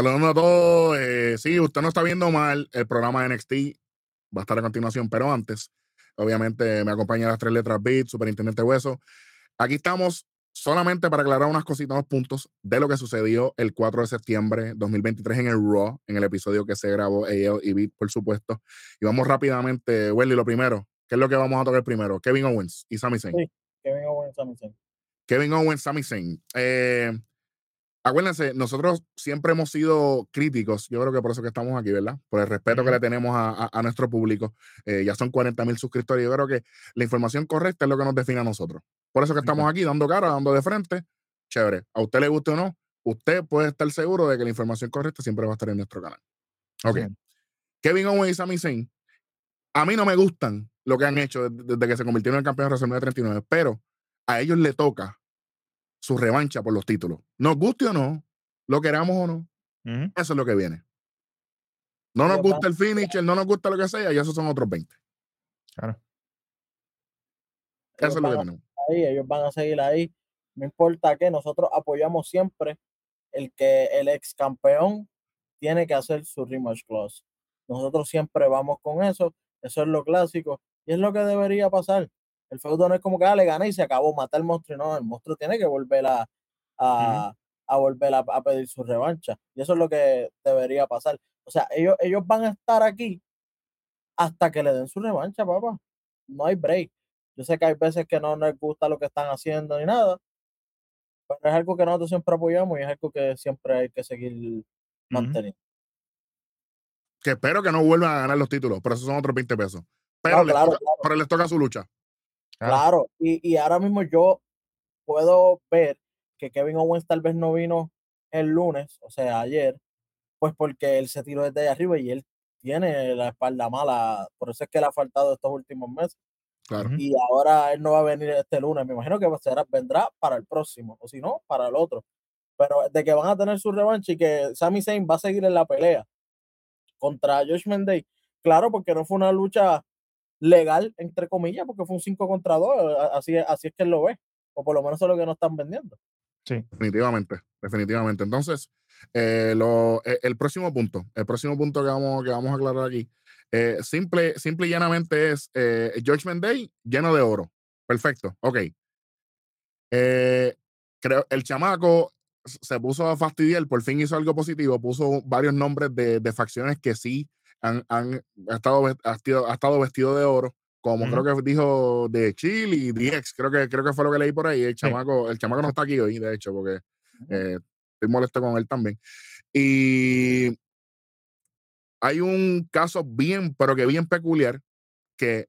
Saludando a todos. Eh, sí, usted no está viendo mal el programa de NXT. Va a estar a continuación, pero antes, obviamente, me acompaña las tres letras Beat, Superintendente Hueso. Aquí estamos solamente para aclarar unas cositas, unos puntos de lo que sucedió el 4 de septiembre 2023 en el Raw, en el episodio que se grabó AO y Beat, por supuesto. Y vamos rápidamente, Welly, lo primero. ¿Qué es lo que vamos a tocar primero? Kevin Owens y Sami Zayn. Sí, Kevin Owens, Sami Zayn. Kevin Owens, Sami Zayn. Eh, acuérdense, nosotros siempre hemos sido críticos, yo creo que por eso que estamos aquí, ¿verdad? Por el respeto que le tenemos a, nuestro público. Eh, ya son 40 mil suscriptores. Yo creo que la información correcta es lo que nos define a nosotros. Por eso que estamos aquí dando cara, dando de frente. Chévere. A usted le guste o no, usted puede estar seguro de que la información correcta siempre va a estar en nuestro canal. Ok. Kevin Owens y Sami Zayn, a mí no me gustan lo que han hecho desde, que se convirtieron en campeón de WrestleMania 39, pero a ellos le toca su revancha por los títulos. Nos guste o no, lo queramos o no, eso es lo que viene. No nos gusta el finisher, no nos gusta lo que sea, y esos son otros 20. Claro. Eso es lo que tenemos. Ahí, ellos van a seguir ahí. No importa que nosotros apoyamos siempre el que el ex campeón tiene que hacer su rematch clause. Nosotros siempre vamos con eso. Eso es lo clásico. Y es lo que debería pasar. El feudo no es como que ah, le gana y se acabó, mata al monstruo. No, el monstruo tiene que volver a, a, volver a, pedir su revancha. Y eso es lo que debería pasar. O sea, ellos, ellos van a estar aquí hasta que le den su revancha, papá. No hay break. Yo sé que hay veces que no les gusta lo que están haciendo ni nada, pero es algo que nosotros siempre apoyamos y es algo que siempre hay que seguir manteniendo. Que espero que no vuelvan a ganar los títulos, pero esos son otros 20 pesos. Pero, claro, pero les toca su lucha. Claro, y, y, ahora mismo yo puedo ver que Kevin Owens tal vez no vino el lunes, o sea, ayer, pues porque él se tiró desde ahí arriba y él tiene la espalda mala, por eso es que le ha faltado estos últimos meses. Claro. Y ahora él no va a venir este lunes, me imagino que será, vendrá para el próximo, o si no, para el otro. Pero de que van a tener su revancha y que Sami Zayn va a seguir en la pelea contra Josh Mendez, claro, porque no fue una lucha legal, entre comillas, porque fue un 5 contra 2, así, así es que él lo ve, o por lo menos eso es lo que nos están vendiendo. Sí. Definitivamente, definitivamente. Entonces, eh, lo, eh, el próximo punto, el próximo punto que vamos, que vamos a aclarar aquí, eh, simple, simple y llanamente es eh, Judgment Day lleno de oro. Perfecto, ok. creo, el chamaco se puso a fastidiar, por fin hizo algo positivo, puso varios nombres de, de facciones que sí han, han estado, ha, estado vestido de oro, como creo que dijo de Chile y DX, creo que, creo que fue lo que leí por ahí. El chamaco, el chamaco no está aquí hoy, de hecho, porque eh, estoy molesto con él también. Y hay un caso bien, pero que bien peculiar, que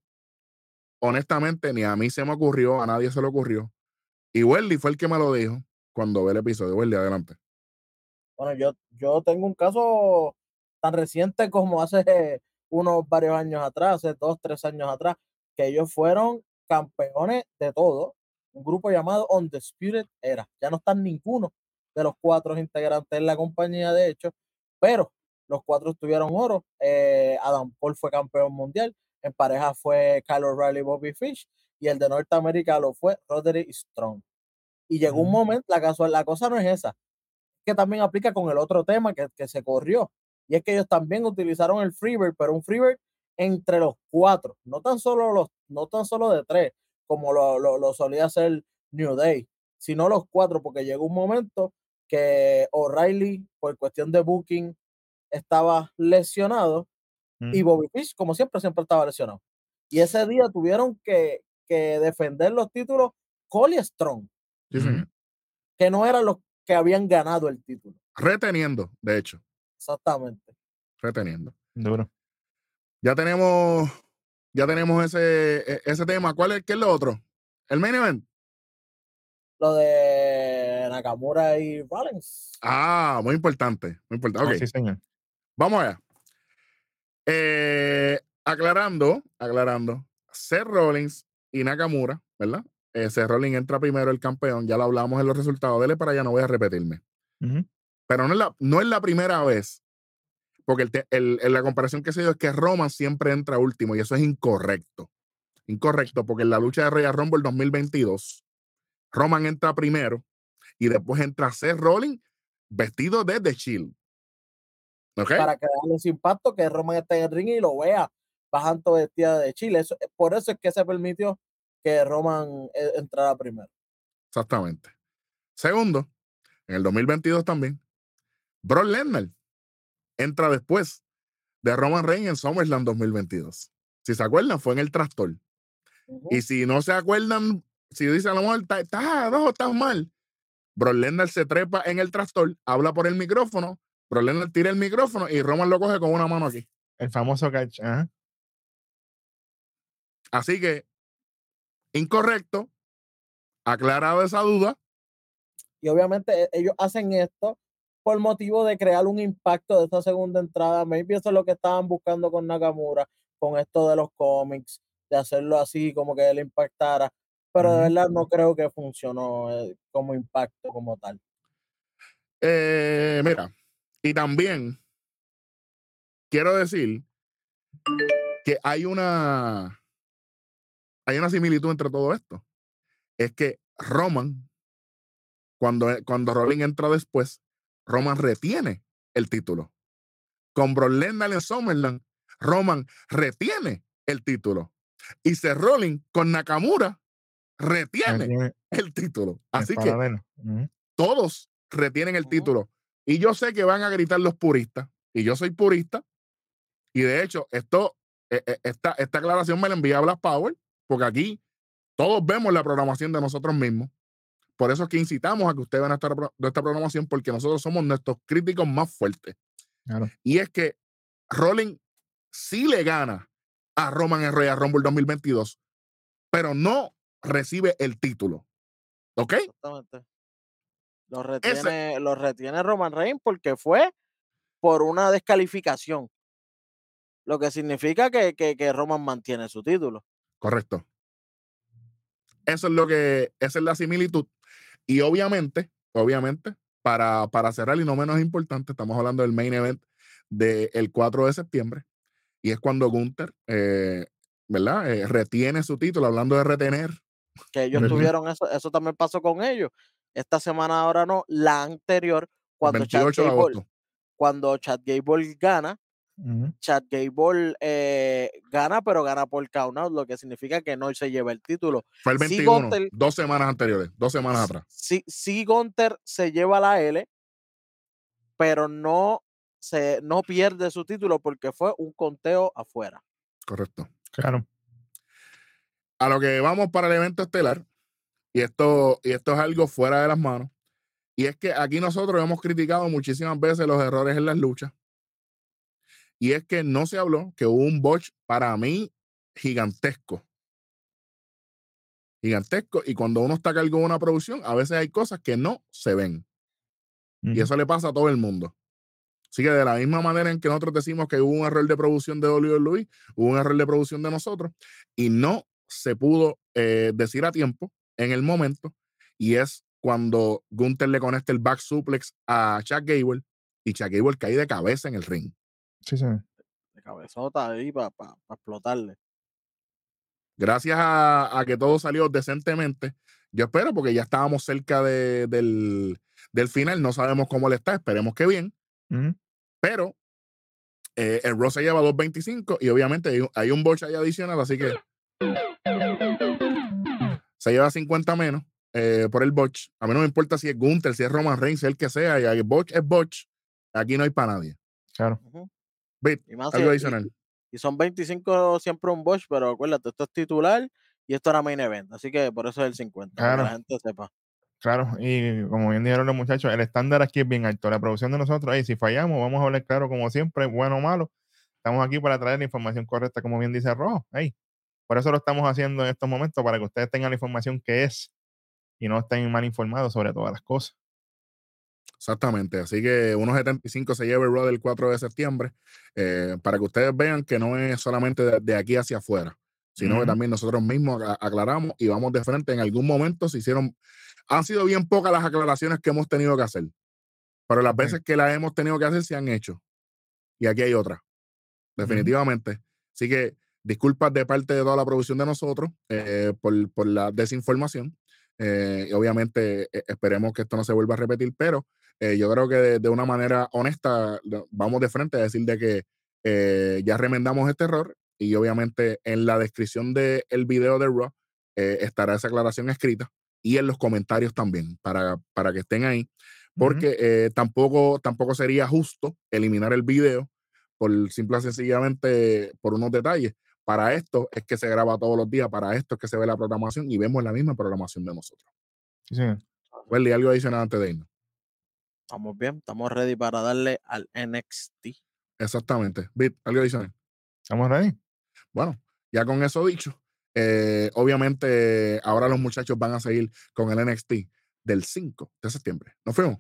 honestamente ni a mí se me ocurrió, a nadie se le ocurrió. Y Welly fue el que me lo dijo cuando ve el episodio. Welly, adelante. Bueno, yo, yo tengo un caso tan reciente como hace unos varios años atrás, hace dos, tres años atrás, que ellos fueron campeones de todo, un grupo llamado Undisputed Era. Ya no están ninguno de los cuatro integrantes en la compañía, de hecho, pero los cuatro tuvieron oro. Eh, Adam Paul fue campeón mundial, en pareja fue Kyle O'Reilly Bobby Fish, y el de Norteamérica lo fue Roderick Strong. Y llegó un momento, la, casual, la cosa no es esa, que también aplica con el otro tema que, que se corrió, y es que ellos también utilizaron el Freebird, pero un Freebird entre los cuatro, no tan solo los, no tan solo de tres, como lo, lo, solía hacer New Day, sino los cuatro, porque llegó un momento que O'Reilly, por cuestión de booking, estaba lesionado y Bobby Fish, como siempre, siempre estaba lesionado. Y ese día tuvieron que, que defender los títulos Cole y Strong, que no eran los que habían ganado el título. Reteniendo, de hecho. Exactamente. Reteniendo. Duro. Ya tenemos, ya tenemos ese, e, ese tema. ¿Cuál es, qué es lo otro? ¿El main event? Lo de Nakamura y Rollins. Ah, muy importante. Muy importante. sí, señor. Vamos allá. Eh, aclarando, aclarando. Seth Rollins y Nakamura, ¿verdad? Eh, Seth Rollins entra primero el campeón, ya lo hablamos en los resultados. Dele para allá, no voy a repetirme. Pero no es la, no es la primera vez, porque el, la comparación que se dio es que Roman siempre entra último y eso es incorrecto. Incorrecto, porque en la lucha de Royal Rumble 2022, Roman entra primero y después entra Seth Rollins vestido de The Shield. Para crear ese impacto que Roman esté en el ring y lo vea bajando vestida de Chile. Eso, por eso es que se permitió que Roman eh, entrara primero. Exactamente. Segundo, en el 2022 también, Brock Lesnar entra después de Roman Reigns en SummerSlam 2022. Si se acuerdan, fue en el trastor. Y si no se acuerdan, si dicen a lo mejor, estás no, estás mal. Brock Lesnar se trepa en el trastor, habla por el micrófono, Brock Lesnar tira el micrófono y Roman lo coge con una mano aquí. El famoso catch. Así que, incorrecto, aclarado esa duda. Y obviamente e, ellos hacen esto por motivo de crear un impacto de esta segunda entrada. Maybe eso es lo que estaban buscando con Nakamura, con esto de los cómics, de hacerlo así, como que él impactara. Pero de verdad no creo que funcionó eh, como impacto como tal. Eh, mira, y también quiero decir que hay una hay una similitud entre todo esto. Es que Roman, cuando, cuando Rolling entra después, Roman retiene el título. Con Brock Lesnar en Summerland, Roman retiene el título. Y Seth Rollins con Nakamura retiene el título. Así que todos retienen el título. Y yo sé que van a gritar los puristas. Y yo soy purista. Y de hecho, esto, e, e, esta, esta aclaración me la envía Black Power, porque aquí todos vemos la programación de nosotros mismos. Por eso es que incitamos a que ustedes vean esta, esta programación, porque nosotros somos nuestros críticos más fuertes. Y es que Rolling sí le gana a Roman en Royal Rumble 2022, pero no recibe el título. ¿Ok? Exactamente. Lo retiene, lo retiene Roman Reigns porque fue por una descalificación. Lo que significa que, que, que Roman mantiene su título. Correcto. Eso es lo que, esa es la similitud. Y obviamente, obviamente, para, para cerrar y no menos importante, estamos hablando del main event del 4 de septiembre. Y es cuando Gunther, eh, ¿verdad? Eh, retiene su título, hablando de retener. Que ellos tuvieron eso, eso también pasó con ellos. Esta semana ahora no, la anterior, cuando Chad Gable, cuando Chad Gable gana, Chad Gable eh, gana, pero gana por count out, lo que significa que no se lleva el título. Fue el 21, dos semanas anteriores, dos semanas atrás. Sí, sí, Gunter se lleva la L, pero no, se, no pierde su título porque fue un conteo afuera. Correcto. Claro. A lo que vamos para el evento estelar, y esto, y esto es algo fuera de las manos, y es que aquí nosotros hemos criticado muchísimas veces los errores en las luchas y es que no se habló que hubo un botch para mí gigantesco. Gigantesco. Y cuando uno está a cargo de una producción, a veces hay cosas que no se ven. Y eso le pasa a todo el mundo. Así que de la misma manera en que nosotros decimos que hubo un error de producción de WWE, hubo un error de producción de nosotros y no se pudo eh, decir a tiempo en el momento. Y es cuando Gunther le conecta el back suplex a Chuck Gable y Chuck Gable cae de cabeza en el ring. Sí, sí. De cabezota ahí para explotarle. Gracias a, que todo salió decentemente. Yo espero, porque ya estábamos cerca del, final. No sabemos cómo le está. Esperemos que bien. Pero eh, el Ross se lleva 2.25 y obviamente hay, un botch ahí adicional, así que se lleva 50 menos eh, por el botch. A mí no me importa si es Gunther, si es Roman Reigns, el que sea. Y el botch es botch. Aquí no hay para nadie. Claro y, son 25 siempre un Bosch, pero acuérdate, esto es titular y esto era main event. Así que por eso es el 50, claro. para que la gente sepa. Claro, y como bien dijeron los muchachos, el estándar aquí es bien alto. La producción de nosotros, ahí si fallamos, vamos a hablar claro como siempre, bueno o malo. Estamos aquí para traer la información correcta, como bien dice Rojo. Ahí. Por eso lo estamos haciendo en estos momentos, para que ustedes tengan la información que es y no estén mal informados sobre todas las cosas. Exactamente, así que 1.75 se lleva el Raw del 4 de septiembre, eh, para que ustedes vean que no es solamente de, aquí hacia afuera, sino que también nosotros mismos aclaramos y vamos de frente. En algún momento se hicieron, han sido bien pocas las aclaraciones que hemos tenido que hacer, pero las veces que las hemos tenido que hacer se han hecho. Y aquí hay otra, definitivamente. Así que disculpas de parte de toda la producción de nosotros eh, por, por, la desinformación. Eh, y obviamente esperemos que esto no se vuelva a repetir, pero eh, yo creo que de, una manera honesta vamos de frente a decir de que eh, ya remendamos este error y obviamente en la descripción del el video de Raw eh, estará esa aclaración escrita y en los comentarios también para, para que estén ahí porque tampoco, tampoco sería justo eliminar el video por simple y sencillamente por unos detalles. Para esto es que se graba todos los días, para esto es que se ve la programación y vemos la misma programación de nosotros. Sí. Welly, algo adicional antes de irnos. Estamos bien, estamos ready para darle al NXT. Exactamente. Bit, algo adicional. Estamos ready. Bueno, ya con eso dicho, eh, obviamente ahora los muchachos van a seguir con el NXT del 5 de septiembre. ¿Nos fuimos?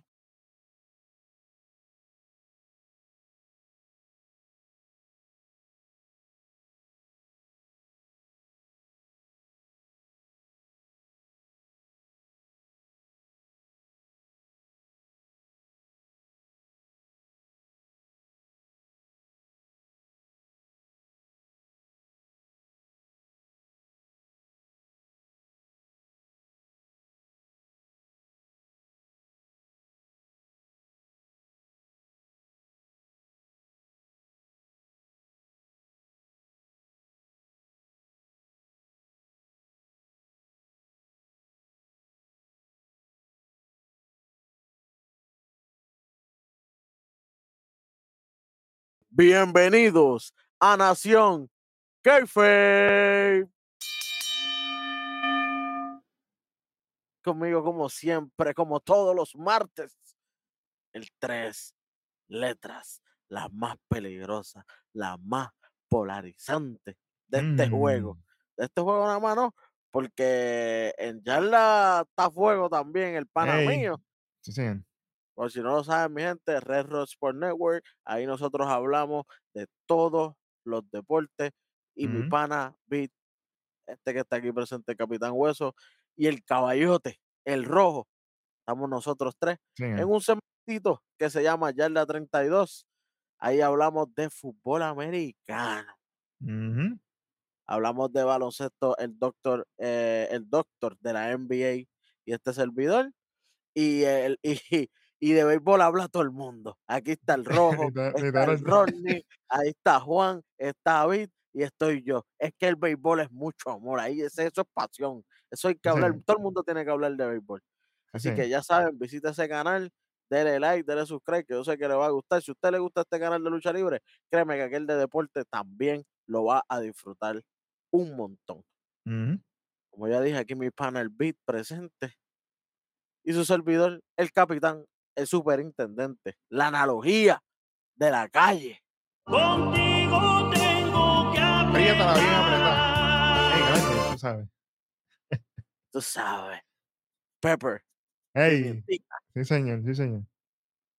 Bienvenidos a Nación Keife. Conmigo, como siempre, como todos los martes, el tres letras, la más peligrosa, la más polarizante de este juego. Mm. De este juego nada más, ¿no? Porque en Yarla está fuego también el pana mío. Sí, sí. Por si no lo saben, mi gente, Red Rock Sport Network, ahí nosotros hablamos de todos los deportes. Y mi pana Beat, este que está aquí presente, Capitán Hueso, y el caballote, el rojo, estamos nosotros tres, en un segmentito que se llama Yarda 32. Ahí hablamos de fútbol americano. Hablamos de baloncesto, el doctor, eh, el doctor de la NBA y este servidor. Y, el, y, y de béisbol habla todo el mundo. Aquí está el rojo, está el Rodney, ahí está Juan, está David y estoy yo. Es que el béisbol es mucho amor, ahí es, eso es pasión. Eso hay que hablar, todo el mundo tiene que hablar de béisbol. Así que ya saben, visita ese canal, denle like, denle subscribe, que yo sé que le va a gustar. Si a usted le gusta este canal de lucha libre, créeme que aquel de deporte también lo va a disfrutar un montón. Como ya dije, aquí mi panel Beat presente y su servidor, el capitán el superintendente. La analogía de la calle. Contigo tengo que aprender. tú sabes. tú sabes. Pepper. Hey. Sí, señor, sí, señor.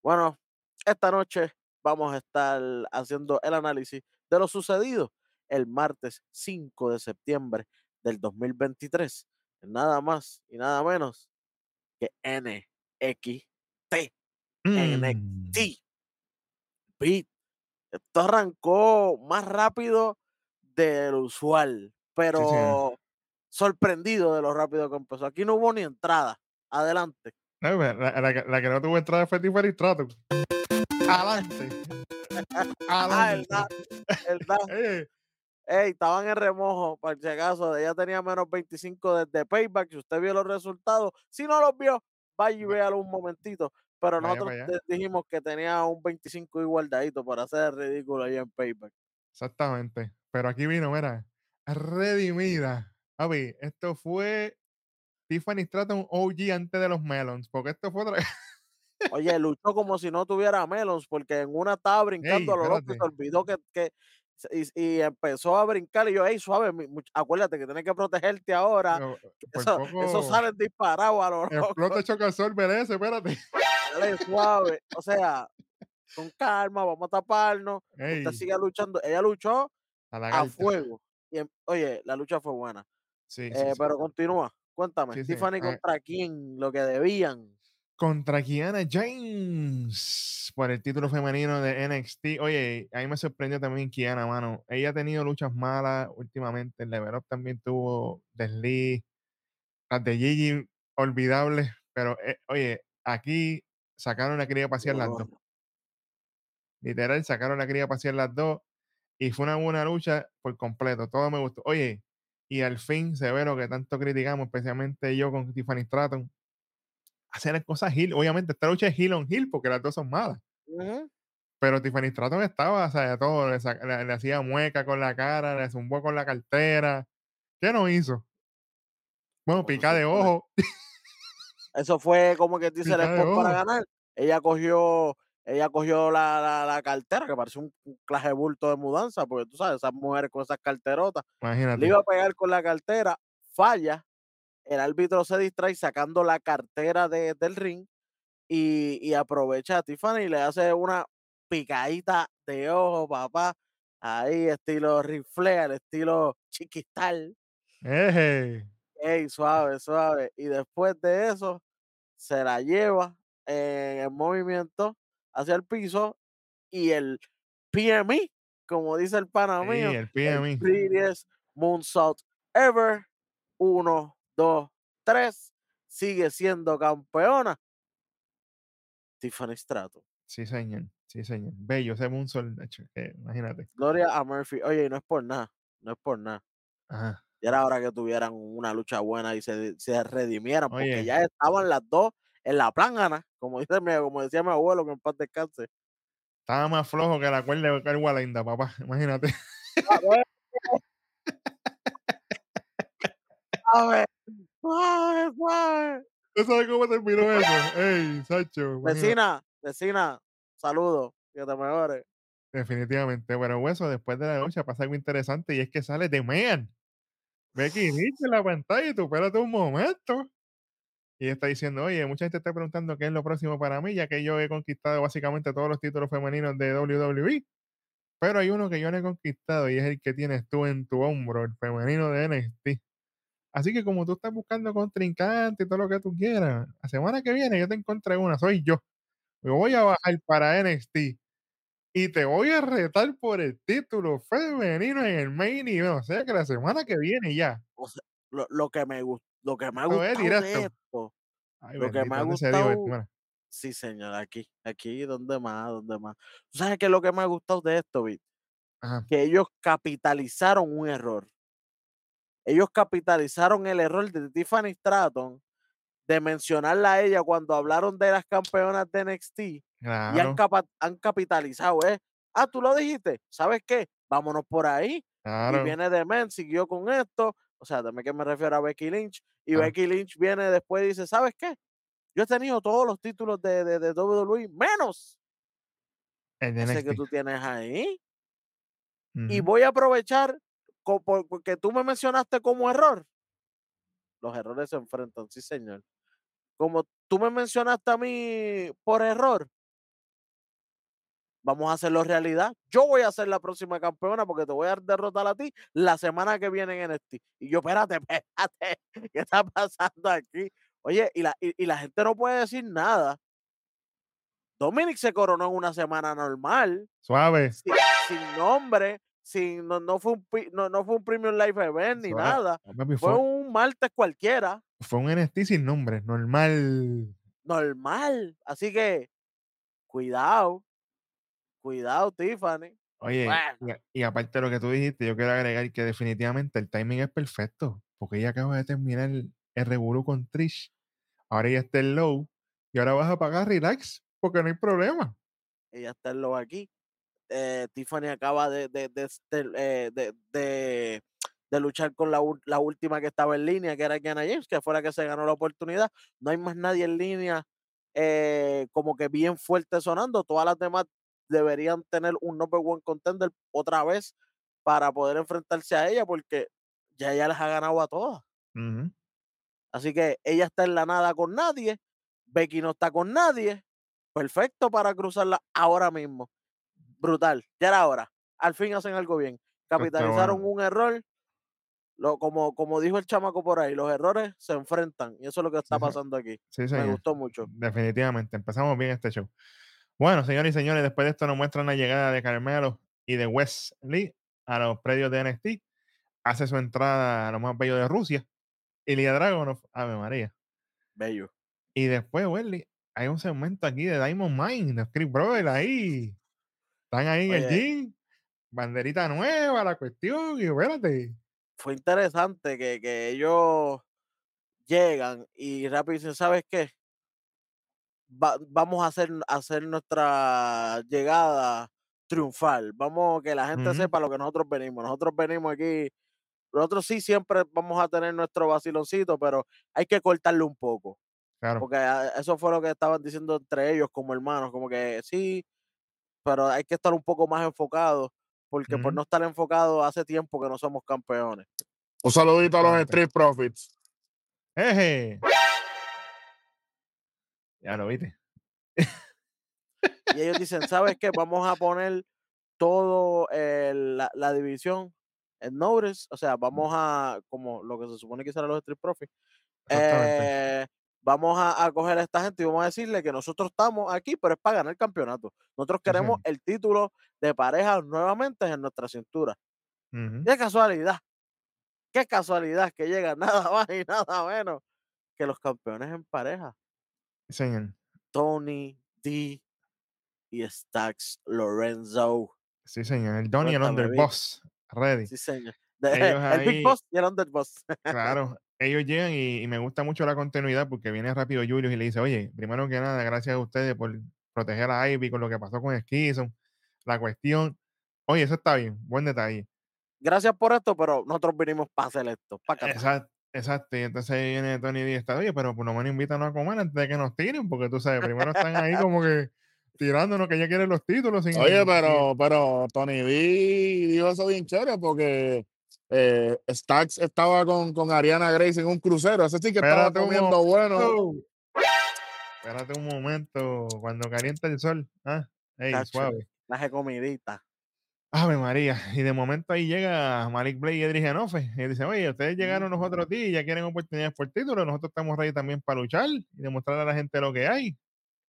Bueno, esta noche vamos a estar haciendo el análisis de lo sucedido el martes 5 de septiembre del 2023. Nada más y nada menos que NX NXT. Mm. Esto arrancó más rápido del usual, pero sorprendido de lo rápido que empezó. Aquí no hubo ni entrada. Adelante. la, que no tuvo entrada fue Tiffany Strato. Adelante. ah, el el Ey, estaban en remojo, para si acaso. Ella tenía menos 25 desde Payback. Si usted vio los resultados, si no los vio, vaya y véalo un momentito. Pero nosotros dijimos que tenía un 25 igualdadito para hacer ridículo ahí en Payback. Exactamente. Pero aquí vino, mira, redimida. ver, esto fue Tiffany Stratton OG antes de los Melons, porque esto fue otra Oye, luchó como si no tuviera Melons, porque en una estaba brincando a lo loco se olvidó que, que y, empezó a brincar y yo, hey, suave, acuérdate que tienes que protegerte ahora. eso, sale disparado a lo loco. Explota chocasol merece, espérate. Dale, suave. O sea, con calma, vamos a taparnos. Usted sigue luchando. Ella luchó a, fuego. Y, em, oye, la lucha fue buena. Sí, eh, Pero continúa. Cuéntame, Tiffany contra quién, lo que debían contra Kiana James por el título femenino de NXT. Oye, a mí me sorprendió también Kiana, mano. Ella ha tenido luchas malas últimamente. El Level Up también tuvo desliz. Las de Gigi, olvidables. Pero, eh, oye, aquí sacaron la cría pasear las dos. Literal, sacaron la cría pasear las dos. Y fue una buena lucha por completo. Todo me gustó. Oye, y al fin se ve lo que tanto criticamos, especialmente yo con Tiffany Stratton. Hacer cosas Hill. Obviamente, esta lucha es Hill on Hill porque las dos son malas. Pero Tiffany Stratton estaba, o sea, todo, le, le, hacía mueca con la cara, le zumbó con la cartera. ¿Qué no hizo? Bueno, pica de ojo. Eso fue como que dice el spot para ganar. Ella cogió, ella cogió la, la, cartera, que parece un, clase de bulto de mudanza, porque tú sabes, esas mujeres con esas carterotas. Imagínate. Le iba a pegar con la cartera, falla. El árbitro se distrae sacando la cartera de, del ring y, y aprovecha a Tiffany y le hace una picadita de ojo, papá. Ahí, estilo rifle, al estilo chiquistal. Ey. Ey, suave, suave. Y después de eso, se la lleva en el movimiento hacia el piso y el PME, como dice el pana mío, el PME. prettiest moonsault ever. Uno, dos, tres. Sigue siendo campeona. Tiffany Strato. Sí, señor. Sí, señor. Bello ese moonsault. imagínate. Gloria a Murphy. Oye, no es por nada. No es por nada. Ajá. Y era hora que tuvieran una lucha buena y se, se redimieran, porque ya estaban las dos en la plangana, como, dice como decía mi abuelo, que en paz descanse. Estaba más flojo que la cuerda de Carl Linda, papá, imagínate. A ver, suave, suave. ¿Tú sabes cómo terminó eso? Ey, Sacho. Vecina, vecina, saludos, que te mejores. Definitivamente, pero eso después de la lucha pasa algo interesante y es que sale de Man. Becky Lynch en la pantalla y tú espérate un momento. Y está diciendo, oye, mucha gente está preguntando qué es lo próximo para mí, ya que yo he conquistado básicamente todos los títulos femeninos de WWE. Pero hay uno que yo no he conquistado y es el que tienes tú en tu hombro, el femenino de NXT. Así que como tú estás buscando contrincante y todo lo que tú quieras, la semana que viene yo te encontré una, soy yo. Me voy a bajar para NXT y te voy a retar por el título femenino en el main event. O sea que la semana que viene ya. lo, que me gustó, lo que me ha gustado de esto, lo que me ha gustado. Sí, señor, aquí, aquí, ¿dónde más? ¿Dónde más? ¿Tú sabes qué es lo que me ha gustado de esto, Bit? Que ellos capitalizaron un error. Ellos capitalizaron el error de Tiffany Stratton de mencionarla a ella cuando hablaron de las campeonas de NXT y han, han, capitalizado, ¿eh? Ah, tú lo dijiste, ¿sabes qué? Vámonos por ahí. Y viene de Men, siguió con esto. O sea, también que me refiero a Becky Lynch. Y Becky Lynch viene después y dice, ¿sabes qué? Yo he tenido todos los títulos de, de, de WWE, menos el ese que tú tienes ahí. Y voy a aprovechar porque tú me mencionaste como error. Los errores se enfrentan, sí, señor como tú me mencionaste a mí por error, vamos a hacerlo realidad. Yo voy a ser la próxima campeona porque te voy a derrotar a ti la semana que viene en NXT. Y yo, espérate, espérate, ¿qué está pasando aquí? Oye, y la, y, la gente no puede decir nada. Dominic se coronó en una semana normal. Suave. Sin, nombre, sin, no, no, fue un, no, no fue un Premium Live Event ni nada. fue un martes cualquiera. Fue un NXT sin nombre, normal. Normal. Así que, cuidado. Cuidado, Tiffany. Oye, y, aparte de lo que tú dijiste, yo quiero agregar que definitivamente el timing es perfecto, porque ella acaba de terminar el, el con Trish. Ahora ella está en low y ahora vas a pagar relax, porque no hay problema. Ella está en low aquí. Eh, Tiffany acaba de, de, de, de eh, luchar con la, la, última que estaba en línea, que era Kiana James, que fue la que se ganó la oportunidad. No hay más nadie en línea eh, como que bien fuerte sonando. Todas las demás deberían tener un number one contender otra vez para poder enfrentarse a ella, porque ya ella les ha ganado a todas. Así que ella está en la nada con nadie, Becky no está con nadie. Perfecto para cruzarla ahora mismo. Brutal, ya era hora. Al fin hacen algo bien. Capitalizaron un error como, como dijo el chamaco por ahí, los errores se enfrentan y eso es lo que está pasando aquí. Me gustó mucho. Definitivamente, empezamos bien este show. Bueno, señores y señores, después de esto nos muestran la llegada de Carmelo y de Wesley a los predios de NXT. Hace su entrada a lo más bello de Rusia. Ilya Dragonov, Ave María. Bello. Y después Wesley hay un segmento aquí de Diamond Mine, de Script Brother ahí. Están ahí en el gym. Banderita nueva, la cuestión, y espérate. Fue interesante que, que ellos llegan y rápido dicen, ¿sabes qué? Va- vamos a hacer, a hacer nuestra llegada triunfal. Vamos que la gente sepa lo que nosotros venimos. Nosotros venimos aquí. Nosotros sí siempre vamos a tener nuestro vaciloncito, pero hay que cortarle un poco. Claro. Porque ah, eso fue lo que estaban diciendo entre ellos como hermanos, como que sí, pero hay que estar un poco más enfocados, porque por no estar enfocados hace tiempo que no somos campeones. Un saludito a los. Street Profits. Eje. Ya lo viste. Y ellos dicen, ¿sabes qué? Vamos a poner todo el- la, la división en Notice, o sea, vamos a, como lo que se supone que serán los Street Profits, Exactamente. eh, vamos a, a coger a esta gente y vamos a decirle que nosotros estamos aquí, pero es para ganar el campeonato. Nosotros queremos el título de pareja nuevamente en nuestra cintura. Ujú. Qué casualidad, qué casualidad que llega nada más y nada menos que los campeones en pareja. Sí, señor. Tony D y Stax Lorenzo. Sí, señor. El Donny y el. Underboss. Ready. Sí, señor. De- el Big Boss y el Underboss. Claro, ellos llegan y, y me gusta mucho la continuidad porque viene rápido Julius y le dice, oye, primero que nada, gracias a ustedes por proteger a Ivy con lo que pasó con Skison, la cuestión. Oye, eso está bien, buen detalle. Gracias por esto, pero nosotros vinimos para hacer esto. Pa' acá. Exacto, exacto. Y entonces ahí viene Tony y está, oye, pero por lo menos invítanos a comer antes de que nos tiren, porque tú sabes, primero están ahí como que tirándonos que ya quieren los títulos. sin- Oye, pero, pero Tony D dijo eso bien chévere porque eh, Stax estaba con, con Ariana Grace en un crucero. Ese sí que estaba Espérate un comiendo bueno. Espérate un momento, cuando calienta el sol. Ah, ey, Tacho. suave. Las comiditas. Ave María. Y de momento ahí llega Malik Blake y Edric Genofe. Y dice, oye, ustedes llegaron los otros días y ya quieren oportunidades por título. Nosotros estamos ready también para luchar y demostrar a la gente lo que hay.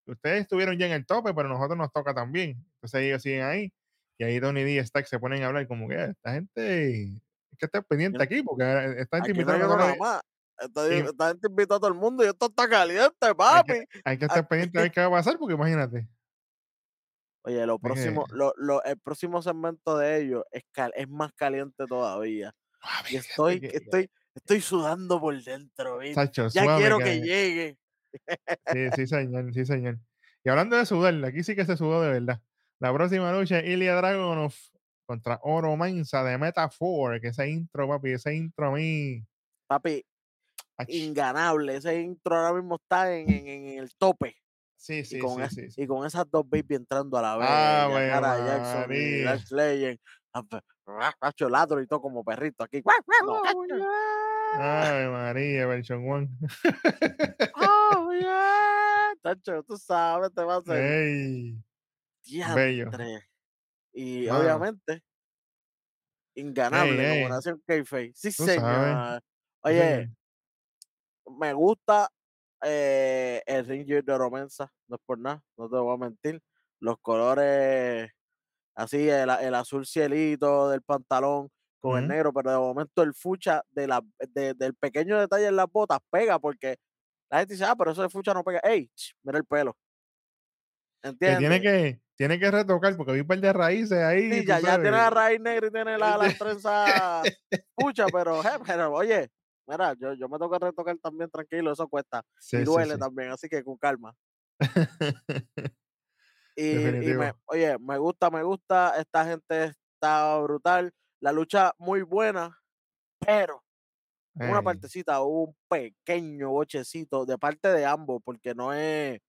Ustedes estuvieron ya en el tope, pero nosotros nos toca también. Entonces ellos siguen ahí. Y ahí Tony D y Stack se ponen a hablar como que "Ah, esta gente que estar pendiente aquí porque eh, gente Aquí no a la- gente invitó a todo el mundo y esto está caliente, hay papi. que, hay que estar pendiente a ver qué va a pasar porque imagínate. Oye, lo próximo, lo, lo- el próximo segmento de ellos es, cal- es más caliente todavía. Y estoy, que- estoy, estoy sudando por dentro, Ya suave quiero que- llegue. Sí, sí, señor, sí, señor. Y hablando de sudar, aquí sí que se sudó de verdad. La próxima lucha, Ilya Dragunov contra Oro Mensa de Metafor, que ese intro, papi, ese intro a mí. Papi, ach, inganable. Ese intro ahora mismo está en, en- en el tope. Sí, sí, y, con sí, es- sí, sí. y con esas dos baby entrando a la vez, Ave Yakara Jackson y Legend, Hacho ladro y todo como perrito aquí. Ay, María, Belchon One. Oh, yeah. Tacho, tú sabes, te va a hacer Ey, bello. Y Ah. obviamente, inganable como Keife. Sí, Tú señor. Oye, me gusta eh, el ring gear de Romensa, no es por nada, no te voy a mentir. Los colores, así, el, el azul cielito del pantalón con el negro, pero de momento el fucha de la, de- del pequeño detalle en las botas pega porque la gente dice, ah, pero eso de fucha no pega. ¡Ey! Mira el pelo. Tiene que, tiene que retocar porque vi un par de raíces ahí. Sí, ya, ya tiene la raíz negra y tiene la, la trenza pucha, pero, eh, pero oye, mira, yo, yo me tengo que retocar también tranquilo, eso cuesta Sí, y duele sí. también, así que con calma. Y, y me, oye, me gusta, me gusta, esta gente está brutal, la lucha muy buena, pero una Ey. partecita, hubo un pequeño bochecito de parte de ambos, porque no es,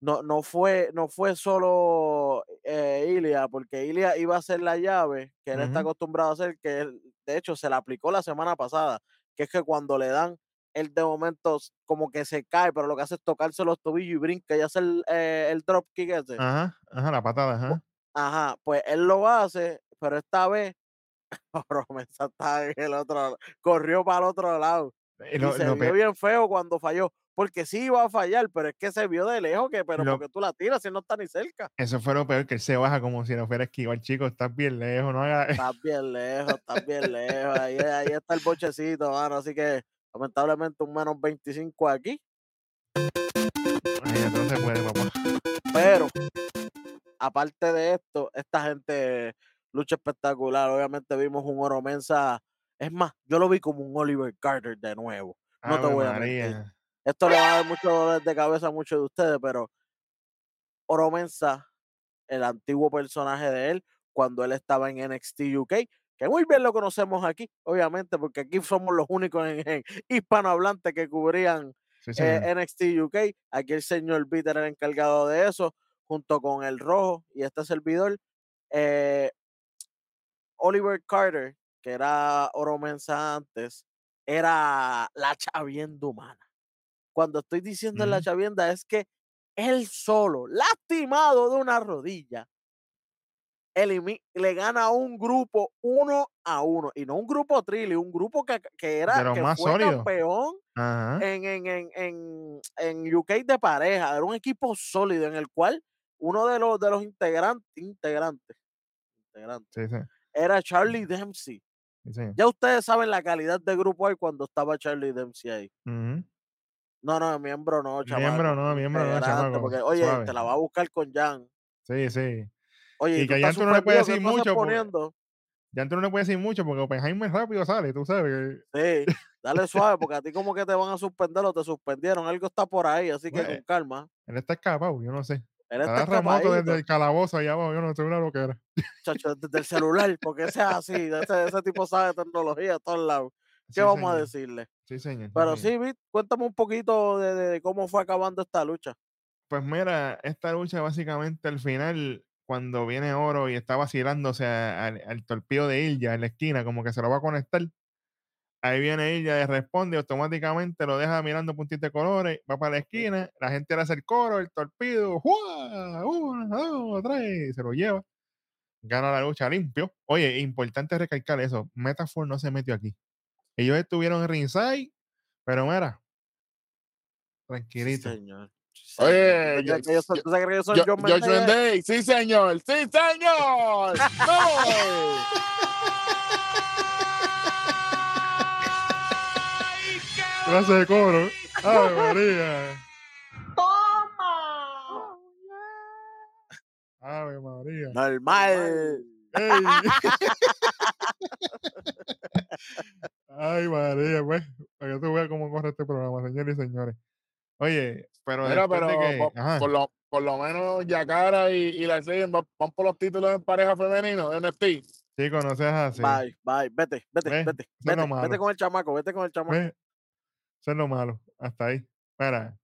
no, no fue, no fue solo eh, Ilia, porque Ilia iba a hacer la llave que él está acostumbrado a hacer, que él, de hecho se la aplicó la semana pasada, que es que cuando le dan, él de momento como que se cae, pero lo que hace es tocarse los tobillos y brinca y hace el, eh, el drop kick ese. Ajá, ajá, la patada, ajá. Ajá, pues él lo hace, pero esta vez Promesa está en el otro lado, corrió para el otro lado Y se lo vio bien feo cuando falló, porque sí iba a fallar, pero es que se vio de lejos que, pero Lo- porque tú la tiras si no está ni cerca. eso fue lo peor, que él se baja como si no fuera esquivar, chicos, estás bien lejos, no haga... Estás bien lejos, estás bien lejos, ahí, ahí está el bochecito, mano, así que lamentablemente un menos 25 aquí. Ay, eso no se puede, papá. Pero, aparte de esto, esta gente lucha espectacular. Obviamente vimos un Oro Mensa. Es más, yo lo vi como un Oliver Carter de nuevo. No te voy a mentir. Esto le va a dar mucho dolor de cabeza a muchos de ustedes, pero Oro Mensa, el antiguo personaje de él, cuando él estaba en NXT UK, que muy bien lo conocemos aquí, obviamente, porque aquí somos los únicos en, en hispanohablantes que cubrían Sí, eh. NXT UK. Aquí el señor Peter era encargado de eso, junto con el Rojo y este servidor. Eh, Oliver Carter, que era Oro Mensa antes, era la chavienda humana. Cuando estoy diciendo la chavienda es que él solo, lastimado de una rodilla, le gana a un grupo uno a uno. Y no un grupo trilly, un grupo que, que era que más fue campeón en, en, en, en, en UK de pareja. Era un equipo sólido en el cual uno de los, de los integrantes, integrantes, integrantes Sí, sí. era Charlie Dempsey. Sí. Ya ustedes saben la calidad de grupo ahí cuando estaba Charlie Dempsey ahí. No, no, miembro no, chamaco. Miembro no, miembro no, chamaco. Porque, oye, Suave. te la va a buscar con Jan. Sí, sí. Oye, Y que Jan tú no le puedes decir ¿qué tú haces mucho? Ya tú no le puedes decir mucho porque Oppenheimer rápido sale, tú sabes. que- Sí, dale suave, porque a ti como que te van a suspender o te suspendieron. Algo está por ahí, así que Bueno, con calma. Él está escapado, yo no sé. Él Está está remoto desde el calabozo allá abajo, yo no sé una loquera. chacho, desde el celular, porque ese es así, ese, ese tipo sabe tecnología a todos lados. ¿Qué Sí, vamos a decirle? Sí, señor. sí, Pero sí, Vic, cuéntame un poquito de, de cómo fue acabando esta lucha. Pues mira, esta lucha básicamente al final, cuando viene Oro y está vacilándose al, al torpedo de Ilya en la esquina, como que se lo va a conectar. Ahí viene y responde automáticamente, lo deja mirando puntitos de colores, va para la esquina, la gente le hace el coro, el torpedo, ¡juá! Una, dos, tres, se lo lleva. Gana la lucha limpio. Oye, importante recalcar eso, Metafor no se metió aquí. Ellos estuvieron en ringside, pero mira, Sí, tranquilito. señor. Sí, Oye, señor. ¿Tú yo- ellos son- yo- son Yo, John? Day, sí señor, sí señor. ¡Vamos! Clase de coro. ¡Ay, María! ¡Ave María! Normal. ¡Ey! ¡Ay, María! Pues, para que tú veas cómo corre este programa, señores y señores. Oye, pero Mira, pero de que... po- Ajá, por, lo, por lo menos Yacara y, y la siguen van, van por los títulos en pareja femenino NXT. sí, conoces así. Bye, bye. Vete, vete, ¿Ves? vete. Vete, vete con el chamaco, vete con el chamaco. ¿Ves? Eso es lo malo. Hasta ahí. Mira,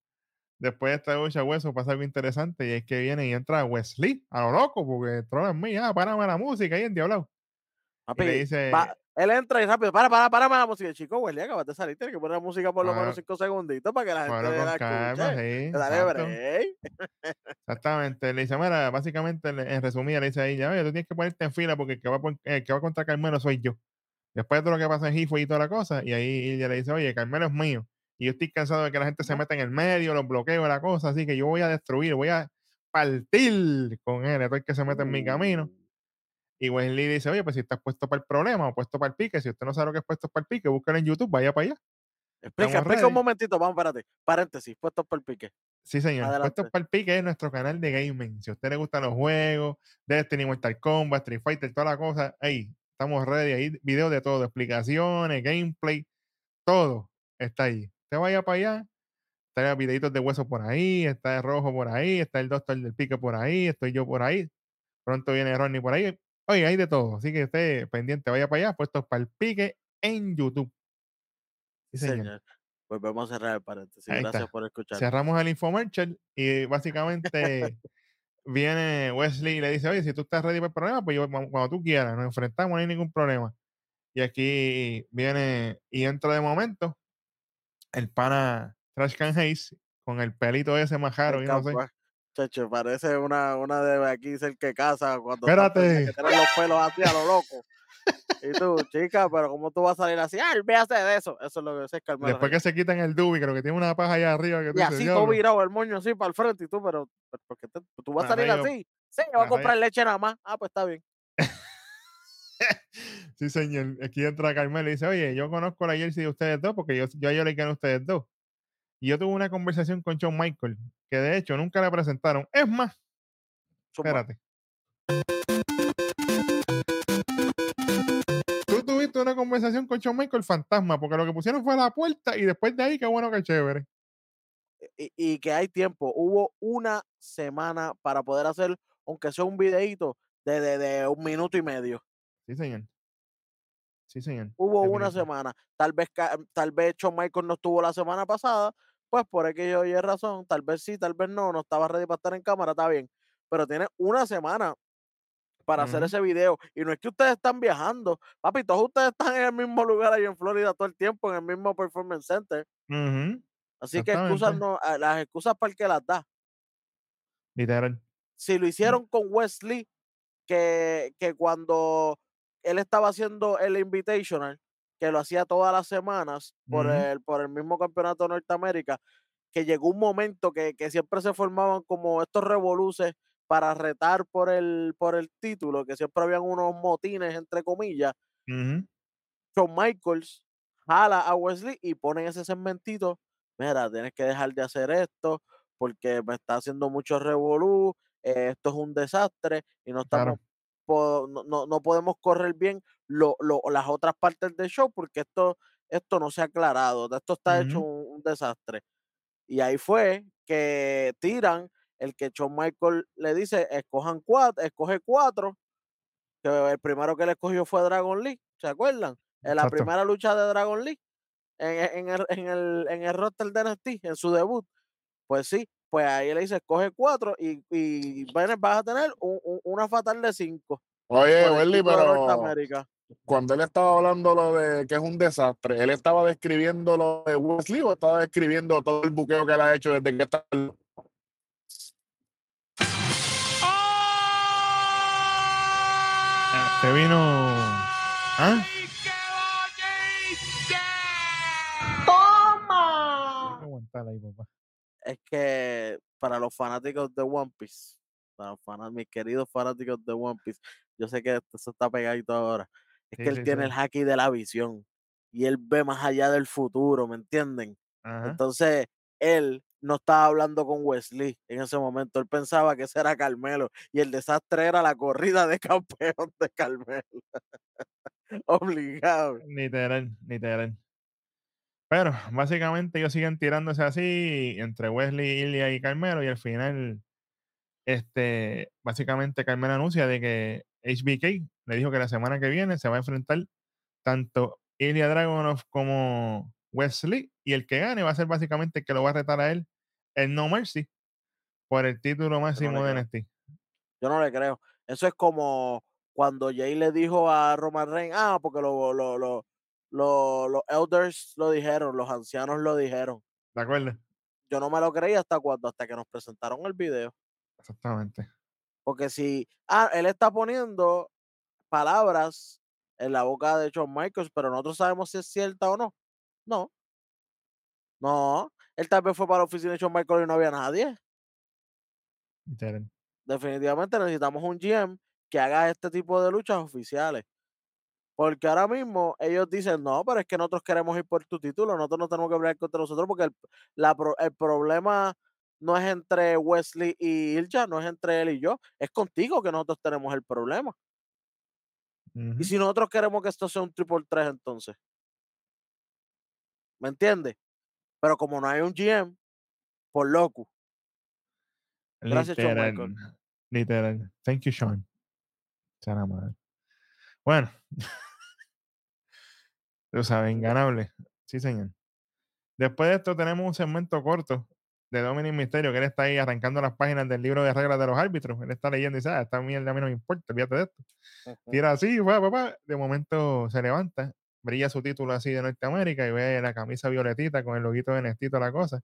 después de esta lucha hueso pasa algo interesante y es que viene y entra Wesley a lo loco porque entró en mí, ah, párame la música ahí en Diablado. Y Papi, le dice, va- él entra y rápido, para, para, para la música. Chico, Welly, acabas de salir, tienes que poner la música por lo menos cinco segunditos para que la gente bueno, la calma, escuche. sí, Dale break. Exactamente. Le dice, mira, básicamente, en resumida, le dice a ella, oye, tú tienes que ponerte en fila porque el que va, el que va contra Carmelo soy yo. Después de todo lo que pasa en Hifo y toda la cosa, y ahí ella le dice, oye, Carmelo es mío. Y yo estoy cansado de que la gente se meta en el medio, los bloqueos, la cosa, así que yo voy a destruir, voy a partir con él, todo el que se mete en mi camino. Uh, Y Wesley dice, oye, pues si estás puesto para el problema o puesto para el pique, si usted no sabe lo que es puesto para el pique, búscalo en YouTube, vaya para allá. Explica, Estamos explica un momentito, vamos, espérate. Paréntesis, puesto por el pique. Sí, señor. Adelante. Puestos para el pique es nuestro canal de gaming. Si a usted le gustan los juegos, Destiny, Mortal Kombat, Street Fighter, toda la cosa, ahí estamos ready. Ahí videos de todo, explicaciones, gameplay, todo está ahí. Usted vaya para allá, está videitos de hueso por ahí, está el rojo por ahí, está el doctor del pique por ahí, estoy yo por ahí. Pronto viene Ronnie por ahí. Oye, hay de todo. Así que usted pendiente, vaya para allá, puestos para el pique en YouTube. Sí, Sí, señor. señor. Pues vamos a cerrar el paréntesis. Ahí Gracias está. por escuchar. cerramos el infomercial y básicamente viene Wesley y le dice, oye, si tú estás ready para el problema, pues yo, cu- cuando tú quieras, nos enfrentamos, no hay ningún problema. Y aquí viene y entra de momento el pana Trash Can Hayes con el pelito ese majaro, y no sé. Chacho, parece una, una de aquí ser que casa cuando está Espérate. que tiene los pelos así a lo loco. Y tú, chica, pero ¿cómo tú vas a salir así? Ah, olvídate de eso. Eso es lo que es Carmelo Después que se quitan el dubi, creo que tiene una paja allá arriba que tú Y así todo virado el moño así para el frente y tú, pero, pero ¿por qué te- tú vas a salir así? Sí, yo voy a comprar leche nada más. Ah, pues está bien. Sí, señor. Aquí entra Carmelo y dice, oye, yo conozco la jersey de ustedes dos porque yo, yo, yo le gané a ustedes dos. Y yo tuve una conversación con Shawn Michael, que de hecho nunca le presentaron. Es más, espérate. Una conversación con Shawn Michael fantasma, porque lo que pusieron fue la puerta y después de ahí, qué bueno que chévere. y, y que hay tiempo. Hubo una semana para poder hacer, aunque sea un videíto de, de, de un minuto y medio. Sí, señor. Sí, señor. Hubo una semana. Tal vez, tal vez Shawn Michaels no estuvo la semana pasada, pues por aquello oye razón. Tal vez sí, tal vez no. No estaba ready para estar en cámara, está bien. Pero tiene una semana para hacer ese video. Y no es que ustedes están viajando. Papi, todos ustedes están en el mismo lugar ahí en Florida todo el tiempo, en el mismo Performance Center. Así que excusas no, las excusas para el que las da. Literal. si lo hicieron con Wesley, que, que cuando él estaba haciendo el Invitational, que lo hacía todas las semanas por, el, por el mismo campeonato de Norteamérica, que llegó un momento que, que siempre se formaban como estos revoluces para retar por el, por el título, que siempre habían unos motines, entre comillas. Ujú. Shawn Michaels jala a Wesley y pone ese segmentito, mira, tienes que dejar de hacer esto porque me está haciendo mucho revolú, eh, esto es un desastre y no estamos Claro. po- no, no- no podemos correr bien lo- lo- las otras partes del show porque esto, esto no se ha aclarado, esto está hecho un desastre. Y ahí fue que tiran el que Shawn Michael le dice, escojan cuatro, escoge cuatro, que el primero que le escogió fue Dragon Lee, ¿se acuerdan? En la Exacto. primera lucha de Dragon Lee, en, en el, en, el, en el roster de NXT, en su debut. Pues sí, pues ahí le dice, escoge cuatro y, y vas a tener un- un- una fatal de cinco Oye, el Welly, pero cuando él estaba hablando lo de que es un desastre, ¿él estaba describiendo lo de Wesley o estaba describiendo todo el buqueo que él ha hecho desde que está? Se vino. ¿Ah? Ahí, papá. Es que para los fanáticos de One Piece, para los fana- mis queridos fanáticos de One Piece, yo sé que esto se está pegadito ahora. Es Sí, que él sí, tiene sí. el haki de la visión y él ve más allá del futuro, ¿me entienden? Ajá. Entonces, él no estaba hablando con Wesley en ese momento. Él pensaba que ese era Carmelo y el desastre era la corrida de campeón de Carmelo. Obligado. Literal, literal. Pero básicamente ellos siguen tirándose así entre Wesley, Ilya y Carmelo y al final, este, básicamente Carmelo anuncia de que HBK le dijo que la semana que viene se va a enfrentar tanto Ilya Dragunov como Wesley y el que gane va a ser básicamente el que lo va a retar a él en No Mercy por el título máximo de creo. NXT. Yo no le creo. Eso es como cuando Jay le dijo a Roman Reigns, ah, porque lo- lo- lo- lo- los elders lo dijeron, los ancianos lo dijeron. ¿De acuerdo? Yo no me lo creí hasta cuando, hasta que nos presentaron el video. Exactamente. Porque si, ah, él está poniendo palabras en la boca de Shawn Michaels, pero nosotros sabemos si es cierta o no. No. No. Él tal vez fue para la oficina de Shawn Michaels y no había nadie. Definitivamente necesitamos un GM que haga este tipo de luchas oficiales. Porque ahora mismo ellos dicen, no, pero es que nosotros queremos ir por tu título, nosotros no tenemos que hablar contra nosotros porque el, la el problema no es entre Wesley y Ilja, no es entre él y yo, es contigo que nosotros tenemos el problema. Y si nosotros queremos que esto sea un triple 3 entonces. ¿Me entiendes? Pero como no hay un GM, por loco. Gracias, Literal. Michaels. Literal. Thank you, Sean. Bueno. Tú sabes, inganable. Sí, señor. Después de esto tenemos un segmento corto de Dominic Misterio, que él está ahí arrancando las páginas del libro de reglas de los árbitros. Él está leyendo y dice, ah, esta mierda a mí no me importa, olvídate de esto. Tira así, papá. De momento se levanta, brilla su título así de Norteamérica y ve la camisa violetita con el loguito de Nestito, la cosa.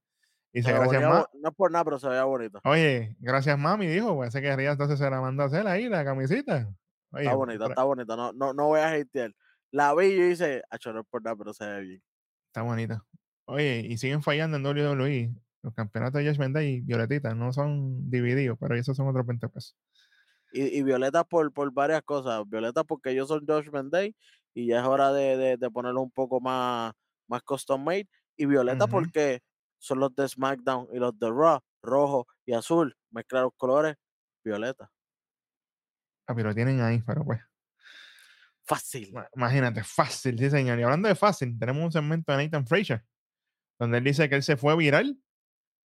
Y dice, gracias, veía ma. bo- No es por nada, pero se veía bonito. Oye, gracias, mami, dijo. Parece que Rías entonces se la mandó a hacer ahí, la camisita. Oye, Está bonita, está bonita. No, no, no voy a hatear. La vi y dice, "Acho, no es por nada, pero se ve bien. Está bonita. Oye, y siguen fallando en WWE. Los campeonatos de Judgment Day y Violetita no son divididos, pero esos son otros 20 pesos. Y, y Violeta por, por varias cosas. Violeta porque ellos son Judgment Day y ya es hora de, de, de ponerlo un poco más, más custom made. Y Violeta porque son los de SmackDown y los de Raw, rojo y azul, mezclar los colores, violeta. Ah, pero lo tienen ahí, pero pues. Fácil. ma- Imagínate, fácil, sí, señor. Y hablando de fácil, tenemos un segmento de Nathan Frazier, donde él dice que él se fue viral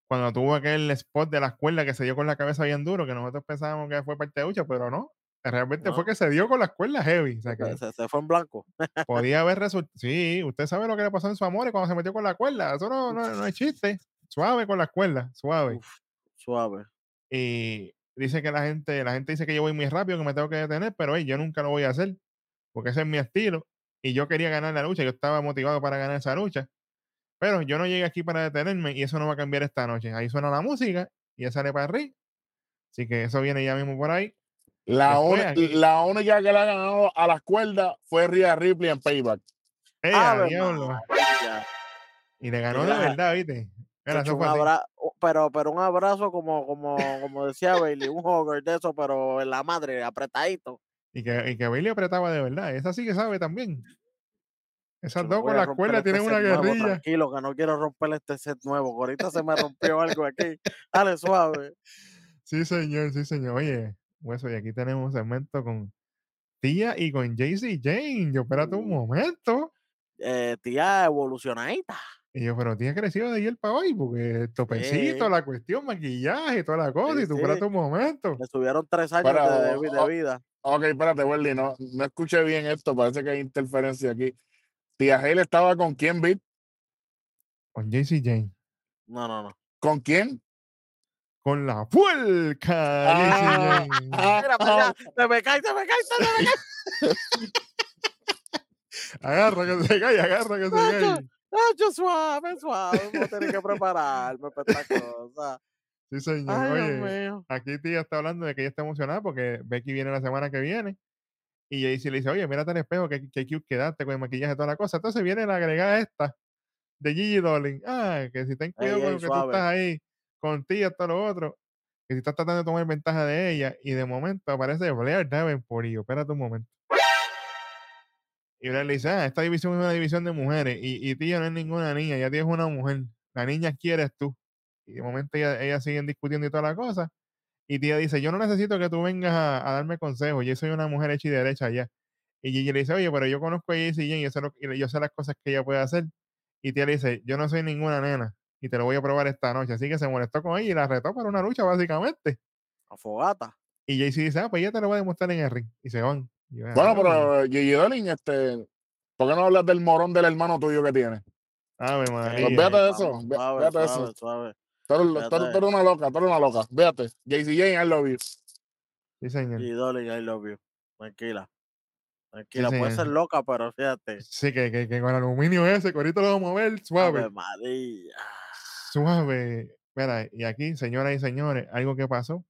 cuando tuvo aquel spot de la escuela que se dio con la cabeza bien duro, que nosotros pensábamos que fue parte de lucha, pero no. Realmente fue No. que se dio con la escuela heavy. O sea, que Se, se- fue en blanco. podía haber resultado. Sí, usted sabe lo que le pasó en su amor cuando se metió con la cuerda. Eso no, no, no es chiste. Suave con la cuerda, suave. Uf, suave. Y dice que la gente, la gente dice que yo voy muy rápido, que me tengo que detener, pero hey, yo nunca lo voy a hacer, porque ese es mi estilo. Y yo quería ganar la lucha, yo estaba motivado para ganar esa lucha. Pero yo no llegué aquí para detenerme y eso no va a cambiar esta noche. Ahí suena la música y ya sale para arriba. Así que eso viene ya mismo por ahí. La, uni- aquí. la única que le ha ganado a las cuerdas fue Rhea Ripley en Payback. ¡Ey, Ave diablo! María. Y le ganó de verdad, ¿viste? Mira, un abra- pero, pero un abrazo como, como, como decía Bailey, un hugger de eso, pero en la madre, apretadito. Y que, y que Bailey apretaba de verdad. Esa sí que sabe también. Esas Yo dos con la cuerda este tienen una nuevo, guerrilla. Tranquilo, que no quiero romper este set nuevo. Ahorita se me rompió algo aquí. Dale, suave. Sí, señor, sí, señor. Oye, Hueso, y aquí tenemos un segmento con Tía y con JC Jane. Yo, espérate un Uh. momento. Eh, tía evolucionadita. Y yo, pero tía crecido de ayer para hoy, porque topecito, Sí. la cuestión, maquillaje, toda la cosa, Sí, y tú, sí. espérate un momento. Le subieron tres años de- Para- de, oh, vida. Ok, espérate, Welly, no, no escuché bien esto, parece que hay interferencia aquí. Tía Hale estaba con quién, Bit? Con JC Jane. No, no, no. ¿Con quién? Con la puerca, Ah, ah, Mira, para allá. Se me cae, se me cae, se me cae. Agarra que se cae, agarra que se Nacho. cae. Nacho, suave, suave. Voy a tener que prepararme para esta cosa. Sí, señor. Ay, Oye, aquí tía está hablando de que ella está emocionada porque Becky viene la semana que viene. Y Jaycee le dice, oye, mírate al espejo, que, que cute quedaste con el maquillaje y toda la cosa. Entonces viene la agregada esta de Gigi Dolin. Ah, que si ten cuidado con lo que suave. tú estás ahí con tía, todo lo otro. Que si estás tratando de tomar ventaja de ella. Y de momento aparece Blair Davenport. Y yo, espérate un momento. Y Blair le dice, ah, esta división es una división de mujeres. Y, y tía no es ninguna niña, ya tía es una mujer. La niña quieres tú. Y de momento ella- ellas siguen discutiendo y toda la cosa. Y tía dice, yo no necesito que tú vengas a, a darme consejos, yo soy una mujer hecha y derecha ya. Y Gigi le dice, oye, pero yo conozco a Jane y yo sé, lo- yo sé las cosas que ella puede hacer. Y tía le dice, yo no soy ninguna nena y te lo voy a probar esta noche. Así que se molestó con ella y la retó para una lucha, básicamente. Afogata. Y Jaycee dice, ah, pues ella te lo va a demostrar en el ring. Y se van. Y yo, "Ah, Bueno, no, pero Gigi Dolin, este, ¿por qué no hablas del morón del hermano tuyo que tiene? Ave Pues María. véate de eso, véate de suave, eso. suave. Tú eres, tú Fíjate. eres- tú eres una loca, tú eres una loca. Véate. JC Jane, I love you. Sí, señor. Y Dolly, I love you. Tranquila. Tranquila, puede señor. ser loca, pero fíjate. Sí, que, que, que con el aluminio ese, que ahorita lo vamos a ver, suave. Ave María. Suave. Mira, y aquí, señoras y señores, algo que pasó,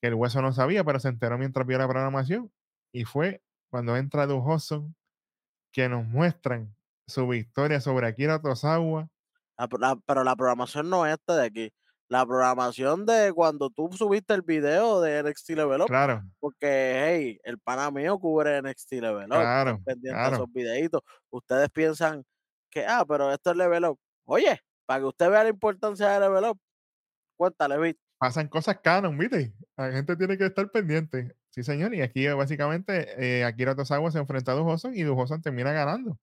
que el hueso no sabía, pero se enteró mientras vio la programación, y fue cuando entra Hudson, que nos muestran su victoria sobre Akira. La pro- la- pero la programación no es esta de aquí. La programación de cuando tú subiste el video de NXT Level Up. Claro, Porque, hey, el pana mío cubre NXT Level Up. Claro, estén pendientes claro. esos videitos. Ustedes piensan que, ah, pero esto es Level Up. Oye, para que usted vea la importancia de Level Up, cuéntale, Vic. pasan cosas canon, ¿viste? La gente tiene que estar pendiente. Sí, señor, y aquí eh, básicamente eh, Akira Tozawa se enfrenta a Du Hudson y Du Hudson termina ganando.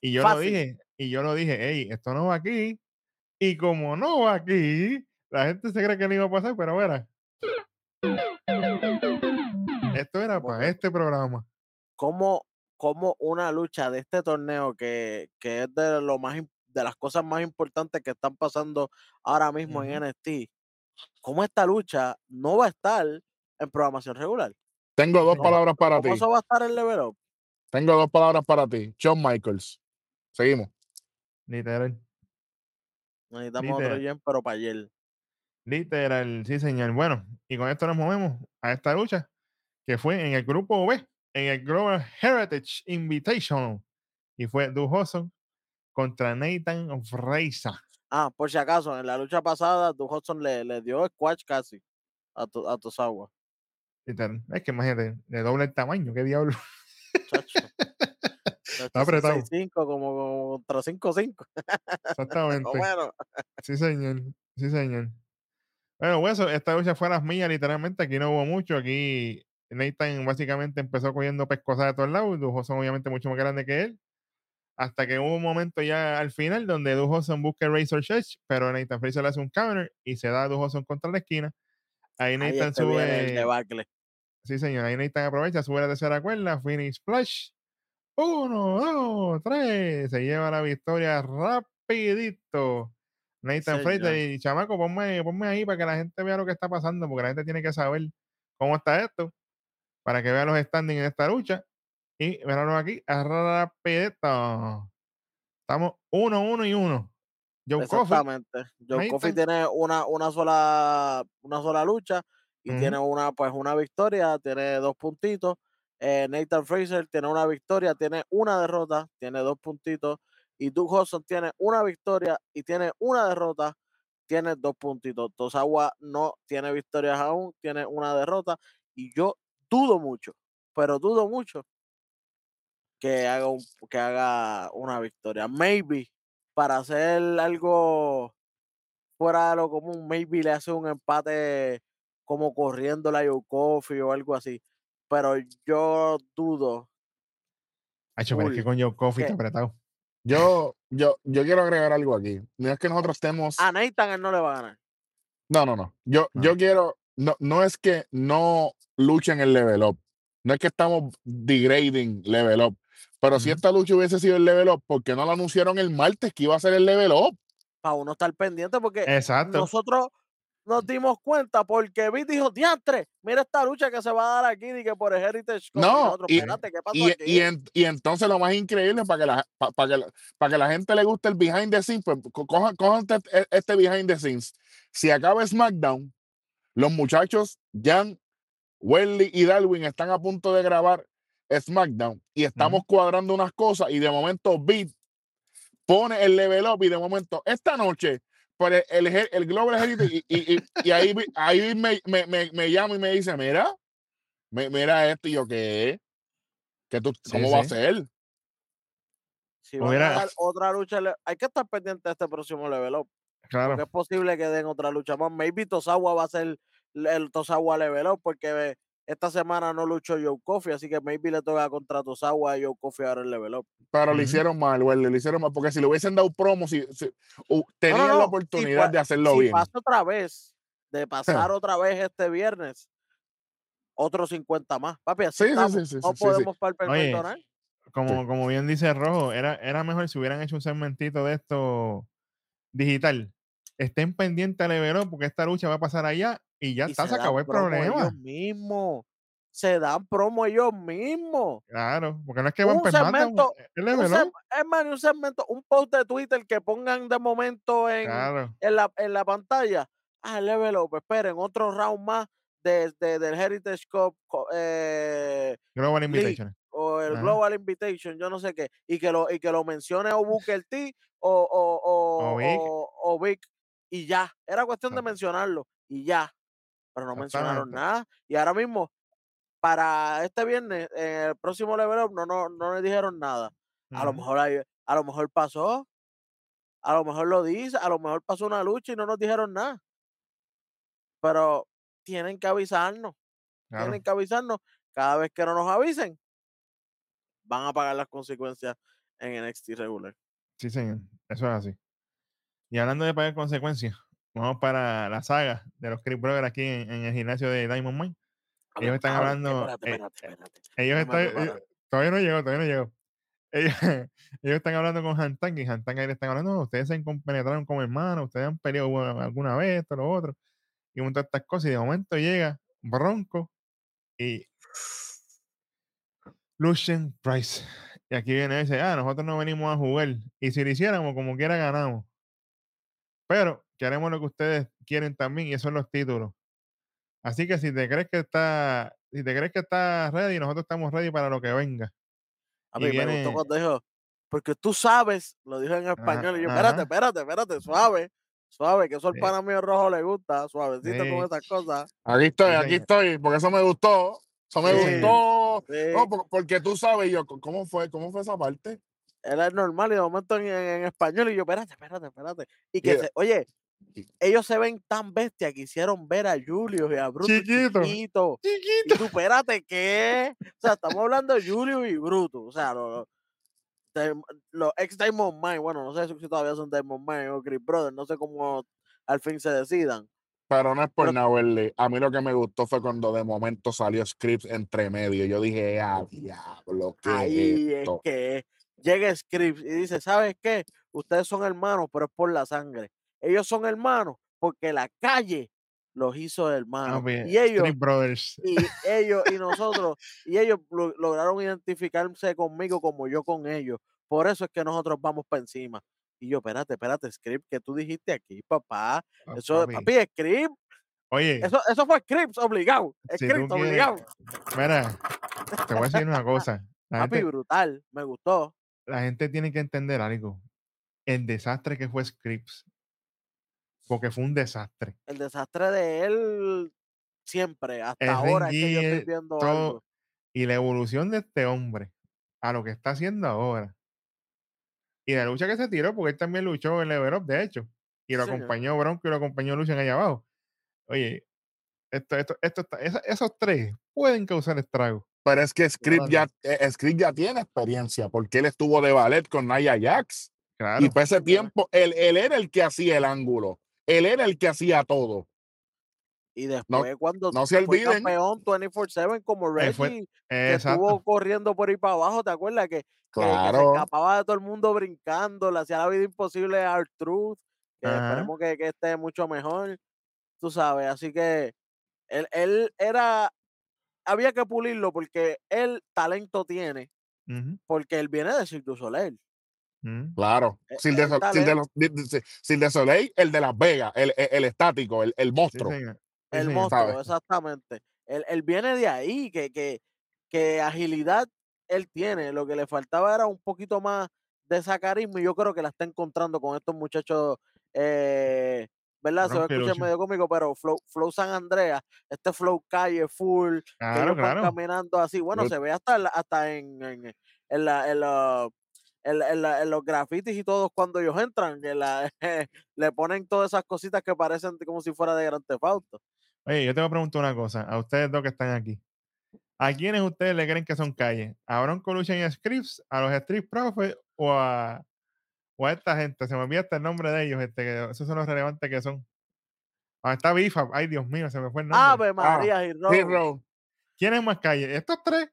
Y yo lo dije, y yo lo dije, hey, esto no va aquí. Y como no va aquí, la gente se cree que no iba a pasar, pero verá. Esto era para este programa. Como, como una lucha de este torneo que, que es de lo más im- de las cosas más importantes que están pasando ahora mismo en. NXT, como esta lucha no va a estar en programación regular. Tengo dos No. palabras para ti. ¿Cómo eso va a estar en Level Up? Tengo dos palabras para ti. Shawn Michaels. Seguimos. Literal. Necesitamos otro Literal. Jen, pero para ayer. Literal, sí, señor. Bueno, y con esto nos movemos a esta lucha que fue en el grupo B, en el Global Heritage Invitational. Y fue Du Hudson contra Nathan Fraser. Ah, por si acaso, en la lucha pasada, Du Hudson le, le dio squash casi a, to, a. Es que imagínate, de doble el tamaño, qué diablo. chacho. Está apretado. 6-5 como contra 5-5. Exactamente. bueno. Sí, señor. Sí, señor. Bueno, Hueso, esta lucha fue a las mías, literalmente. Aquí no hubo mucho. Aquí Nathan básicamente empezó cogiendo pescosas de todos lados. Dujo son obviamente mucho más grande que él. Hasta que hubo un momento ya al final donde Dujoson busca Razor Edge, pero Nathan Fraser le hace un counter y se da a Dujoson contra la esquina. Ahí Ahí Nathan este sube. Sí, señor. Ahí Nathan aprovecha, sube la tercera cuerda, finish splash. Uno, dos, tres. Se lleva la victoria rapidito. Nathan Fraser Señor. y chamaco, ponme, ponme ahí para que la gente vea lo que está pasando, porque la gente tiene que saber cómo está esto, para que vea los standings en esta lucha. Y míralo aquí, rapidito. Estamos uno, uno y uno. Joe Coffey. Exactamente. Joe Coffey tiene una, una sola una sola lucha y tiene una pues una victoria, tiene dos puntitos. Eh, Nathan Fraser tiene una victoria, tiene una derrota, tiene dos puntitos. Y Duke Hudson tiene una victoria y tiene una derrota, tiene dos puntitos. Tosawa no tiene victorias aún, tiene una derrota. Y yo dudo mucho, pero dudo mucho que haga, un, que haga una victoria. Maybe para hacer algo fuera de lo común, maybe le hace un empate como corriendo la Joe Coffey o algo así. Pero yo dudo. Hacho, pero es que con Joe Coffey está apretado. Yo, yo, yo quiero agregar algo aquí. No es que nosotros estemos. A Nathan él no le va a ganar. No, no, no. Yo, No. yo quiero. No, no es que no luchen el level up. No es que estamos degrading level up. Pero si esta lucha hubiese sido el level up, ¿por qué no lo anunciaron el martes que iba a ser el level up? Para uno estar pendiente porque Exacto. nosotros nos dimos cuenta porque Vic dijo, diantre, mira esta lucha que se va a dar aquí y que por el Heritage Cup", y No, nosotros, y- espérate, ¿qué pasó Y, aquí? y, en- y entonces lo más increíble, para que, la, pa- para, que, la- para que la gente le guste el behind the scenes, pues co- cojan, cojan este, este behind the scenes. Si acaba SmackDown, los muchachos Jan, Welly y Darwin están a punto de grabar SmackDown y estamos cuadrando unas cosas y de momento Beat pone el level up y de momento esta noche por el, el, Her- el Global Heritage y, y, y- y ahí, ahí me, me, me, me llama y me dice, mira, me- mira esto y yo, ¿qué? ¿Qué tú, Sí, ¿Cómo va a sí. ser? si van a dar otra lucha, hay que estar pendiente de este próximo level up. Claro. Porque es posible que den otra lucha más. Maybe Tosawa va a ser el- el Tosawa level up porque esta semana no luchó Joe Coffey, así que maybe le toca contra Tosawa y Joe Coffey ahora el level up. Pero le hicieron mal, güey, le hicieron mal, porque si le hubiesen dado promo, si, si- tenían no, la no, oportunidad pa- de hacerlo si bien. pasa otra vez, de pasar otra vez este viernes, otros 50 más. Papi, así Sí, sí, estamos. sí, sí, no sí, sí, sí. podemos perdonar. como, como bien dice Rojo, era, era mejor si hubieran hecho un segmentito de esto digital. Estén pendientes al Level Up, porque esta lucha va a pasar allá y ya Y está, se dan acabó el problema. Ellos mismos. Se dan promo ellos mismos. Claro, porque no es que van Un segmento, es el Un Level seg- Up. es más, ni un segmento, un post de Twitter que pongan de momento en, Claro, en, la, en la pantalla. Ah, level up, esperen, otro round más de, de- del Heritage Cup eh, Global League Invitation. o el Ajá. Global Invitation, yo no sé qué, y que lo, y que lo mencione o Booker T o, o, o, O Vic. o- o Vic, y ya. Era cuestión de mencionarlo, y ya. Pero no mencionaron nada. Y ahora mismo, para este viernes, en el próximo level up, no, no, no le dijeron nada. A lo mejor hay- a lo mejor pasó, a lo mejor lo dice, a lo mejor pasó una lucha y no nos dijeron nada. Pero tienen que avisarnos, Claro. tienen que avisarnos. Cada vez que no nos avisen, van a pagar las consecuencias en NXT regular. Sí, señor. Eso es así. Y hablando de pagar consecuencias, vamos para la saga de los Creep Brothers aquí en, en el gimnasio de Diamond Mine. Ellos están Habla- hablando, Espérate, eh, espérate, espérate. Ellos están, todavía no llegó, todavía no llegó. Ellos, ellos están hablando con Hantang y Hantang ahí le están hablando, "No, ustedes se compenetraron como hermanos, ustedes han peleado bueno, alguna vez, esto, lo otro, y un montón de estas cosas, y de momento llega Bronco y Lucien Price. Y aquí viene y dice, ah, nosotros no venimos a jugar, y si lo hiciéramos, como quiera ganamos. Pero queremos lo que ustedes quieren también, y esos son los títulos. Así que si te crees que está, si te crees que estás ready, nosotros estamos ready para lo que venga. A y mí me viene- gustó cuando dijo, porque tú sabes, lo dijo en español, y yo, espérate, ajá. espérate, espérate, suave, suave, que eso al Sí. pana mío rojo le gusta, suavecito Sí. con esas cosas. Aquí estoy, aquí estoy, porque eso me gustó. Eso me Sí, gustó. no, no, porque tú sabes, yo, ¿cómo fue, cómo fue esa parte? Era normal y de momento en, español y yo, espérate, espérate, espérate. Y que, oye, ellos se ven tan bestias que hicieron ver a Julio y a Bruto chiquito. chiquito. chiquito. Y tú, espérate, ¿qué? O sea, estamos hablando de Julio y Bruto. O sea, los, los ex Diamond Mine, bueno, no sé si todavía son Diamond Mine o Chris Brothers, no sé cómo al fin se decidan. Pero no es por nada, A mí lo que me gustó fue cuando de momento salió Scripps entre medio. Yo dije, ah, diablo, ¿qué Ahí es, que llega Scripps y dice, ¿sabes qué? Ustedes son hermanos, pero es por la sangre. Ellos son hermanos porque la calle los hizo hermanos. y ellos, brothers. y ellos y nosotros, y ellos lograron identificarse conmigo como yo con ellos. Por eso es que nosotros vamos para encima. Y yo, espérate, espérate, script que tú dijiste aquí, papá. Ah, eso, papi, script. Oye. Eso, eso fue script obligado. Script obligado. Mira, te voy a decir una cosa. papi, brutal. Me gustó. La gente tiene que entender algo. El desastre que fue Scripps. Porque fue un desastre. El desastre de él siempre, hasta ahora que yo estoy viendo algo. Y la evolución de este hombre a lo que está haciendo ahora y la lucha que se tiró, porque él también luchó en Lever Up, de hecho. Y lo acompañó Bronco y lo acompañó Lucian allá abajo. Oye, esto, esto, esto esos tres pueden causar estragos. Pero es que Script ya, eh, Script ya tiene experiencia, porque él estuvo de ballet con Naya Jax. Y por ese tiempo, él, él era el que hacía el ángulo. Él era el que hacía todo. Y después, cuando no se fue campeón 24-7 como Reggie, que estuvo corriendo por ahí para abajo, ¿te acuerdas? Que, claro. se escapaba de todo el mundo brincando, le hacía la vida imposible a Truth, que esperemos que, que, esté mucho mejor, tú sabes. Así que él, él era, había que pulirlo porque él talento tiene, porque él viene de Cirque du Soleil. Claro, e, Cirque de, Soleil, el de Las Vegas, el, el, estático, el, el monstruo. El monstruo, exactamente. Él, viene de ahí, que, que, que agilidad él tiene. Lo que le faltaba era un poquito más de esa carisma y yo creo que la está encontrando con estos muchachos, eh, ¿verdad? Se va a escuchar medio cómico, pero Flow, Flow San Andreas, este Flow Calle Full, que ellos van caminando así. Bueno, se ve hasta, hasta en, en, en, la, en, la, en, los grafitis y todos cuando ellos entran, que la, le ponen todas esas cositas que parecen como si fuera de Gran Tefauto. Oye, yo te voy a preguntar una cosa, a ustedes dos que están aquí. ¿A quiénes ustedes le creen que son calles? ¿A Bronco Lucian y Scripps? ¿A los Street Profits? ¿O a, o a esta gente? Se me olvida hasta el nombre de ellos, este, que esos son los relevantes que son. Ah, está Bifa. Ay, Dios mío, se me fue el nombre. Ave María ah, ¿Quién es más calle? ¿Estos tres?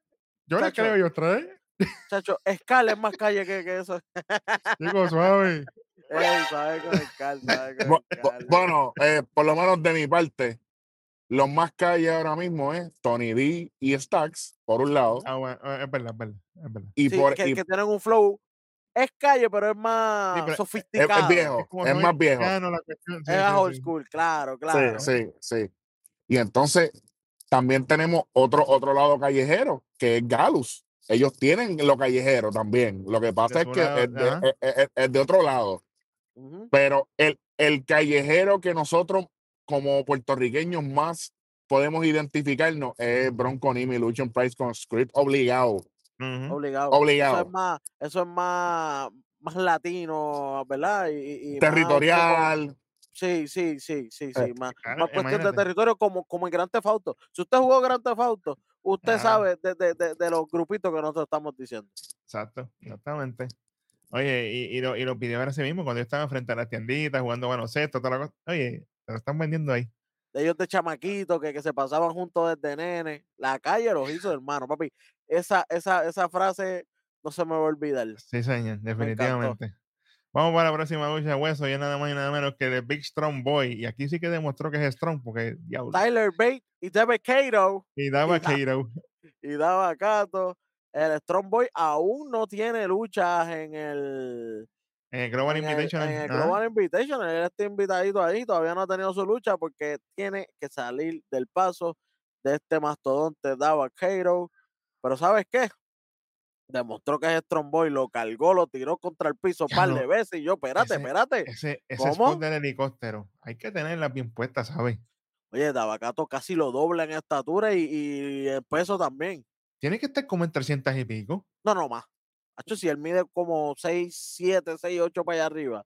Yo les creo yo tres. Chacho, Scal es más calle que, que eso. Digo, suave. Ey, sabe con Bueno, eh, por lo menos de mi parte, los más calle ahora mismo es Tony D y Stacks, por un lado. Ah, bueno, es verdad, es verdad. Es verdad. Y por, que, que, tienen un flow. Es calle, pero es más sofisticado. Es, viejo, es, más viejo. es old school, claro, claro. Sí, sí, sí. Y entonces también tenemos otro, otro lado callejero, que es Galus. Ellos tienen lo callejero también. Lo que pasa es que es de, otro lado. Pero el, el callejero que nosotros como puertorriqueños más podemos identificarnos es Bronco Nimi, Lucian Price con script obligado. Obligado. Obligado. Eso es más, eso es más, más latino, ¿verdad? Y, Territorial. sí, sí, sí, sí, sí. Eh, más, cuestión de territorio como, como en Gran Theft Si usted jugó Gran Theft usted sabe de, de, de, los grupitos que nosotros estamos diciendo. Exacto, exactamente. Oye, y, y, lo, y lo pidieron ese mismo cuando yo estaba frente a las tienditas jugando baloncesto, toda la cosa. Oye, lo están vendiendo ahí. De ellos de chamaquitos que, que se pasaban juntos desde nene. La calle los hizo hermano, papi. Esa, esa, esa frase no se me va a olvidar. Sí, señor, definitivamente. Vamos para la próxima lucha hueso, y nada más y nada menos que el Big Strong Boy. Y aquí sí que demostró que es Strong, porque Tyler Bate y David Cato. Y Dava Cato. Y Dava Cato. El Strong Boy aún no tiene luchas en el en el Global Invitation. En el Global Invitation, él está invitadito ahí, todavía no ha tenido su lucha porque tiene que salir del paso de este mastodonte Dava Cato. Pero ¿sabes qué? Demostró que es Stromboy, lo cargó, lo tiró contra el piso un par de veces y yo, espérate, espérate. Ese, ese spot del helicóptero, hay que tenerla bien puesta, ¿sabes? Oye, Davacato casi lo dobla en estatura y, y en peso también. tiene que estar como en 300 y pico. No, no más. Hacho, si él mide como 6, 7, 6, 8 para allá arriba.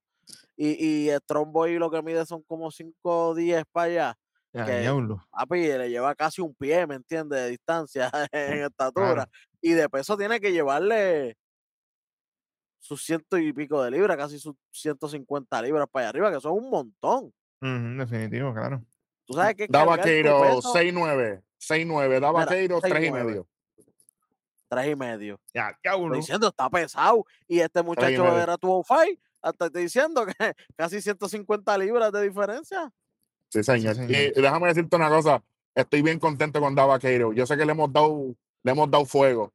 Y, y Stromboy lo que mide son como 5, 10 para allá. Ya, Que- diablo. Papi, le lleva casi un pie, ¿me entiendes? De distancia en estatura. Y de peso tiene que llevarle sus ciento y pico de libras, casi sus 150 libras para allá arriba, que son un montón. Definitivo, claro. Tú sabes que Da peso, 6'9. 6'9. Da Mira, Vaqueiro 3 y 6'9". medio. tres y medio. Ya, Estoy diablo. diciendo, está pesado. Y este muchacho medio. era tu fight. Hasta estoy diciendo que casi 150 libras de diferencia. Sí, señor. Sí, Y déjame decirte una cosa. Estoy bien contento con Da Vaqueiro. Yo sé que le hemos dado, le hemos dado fuego,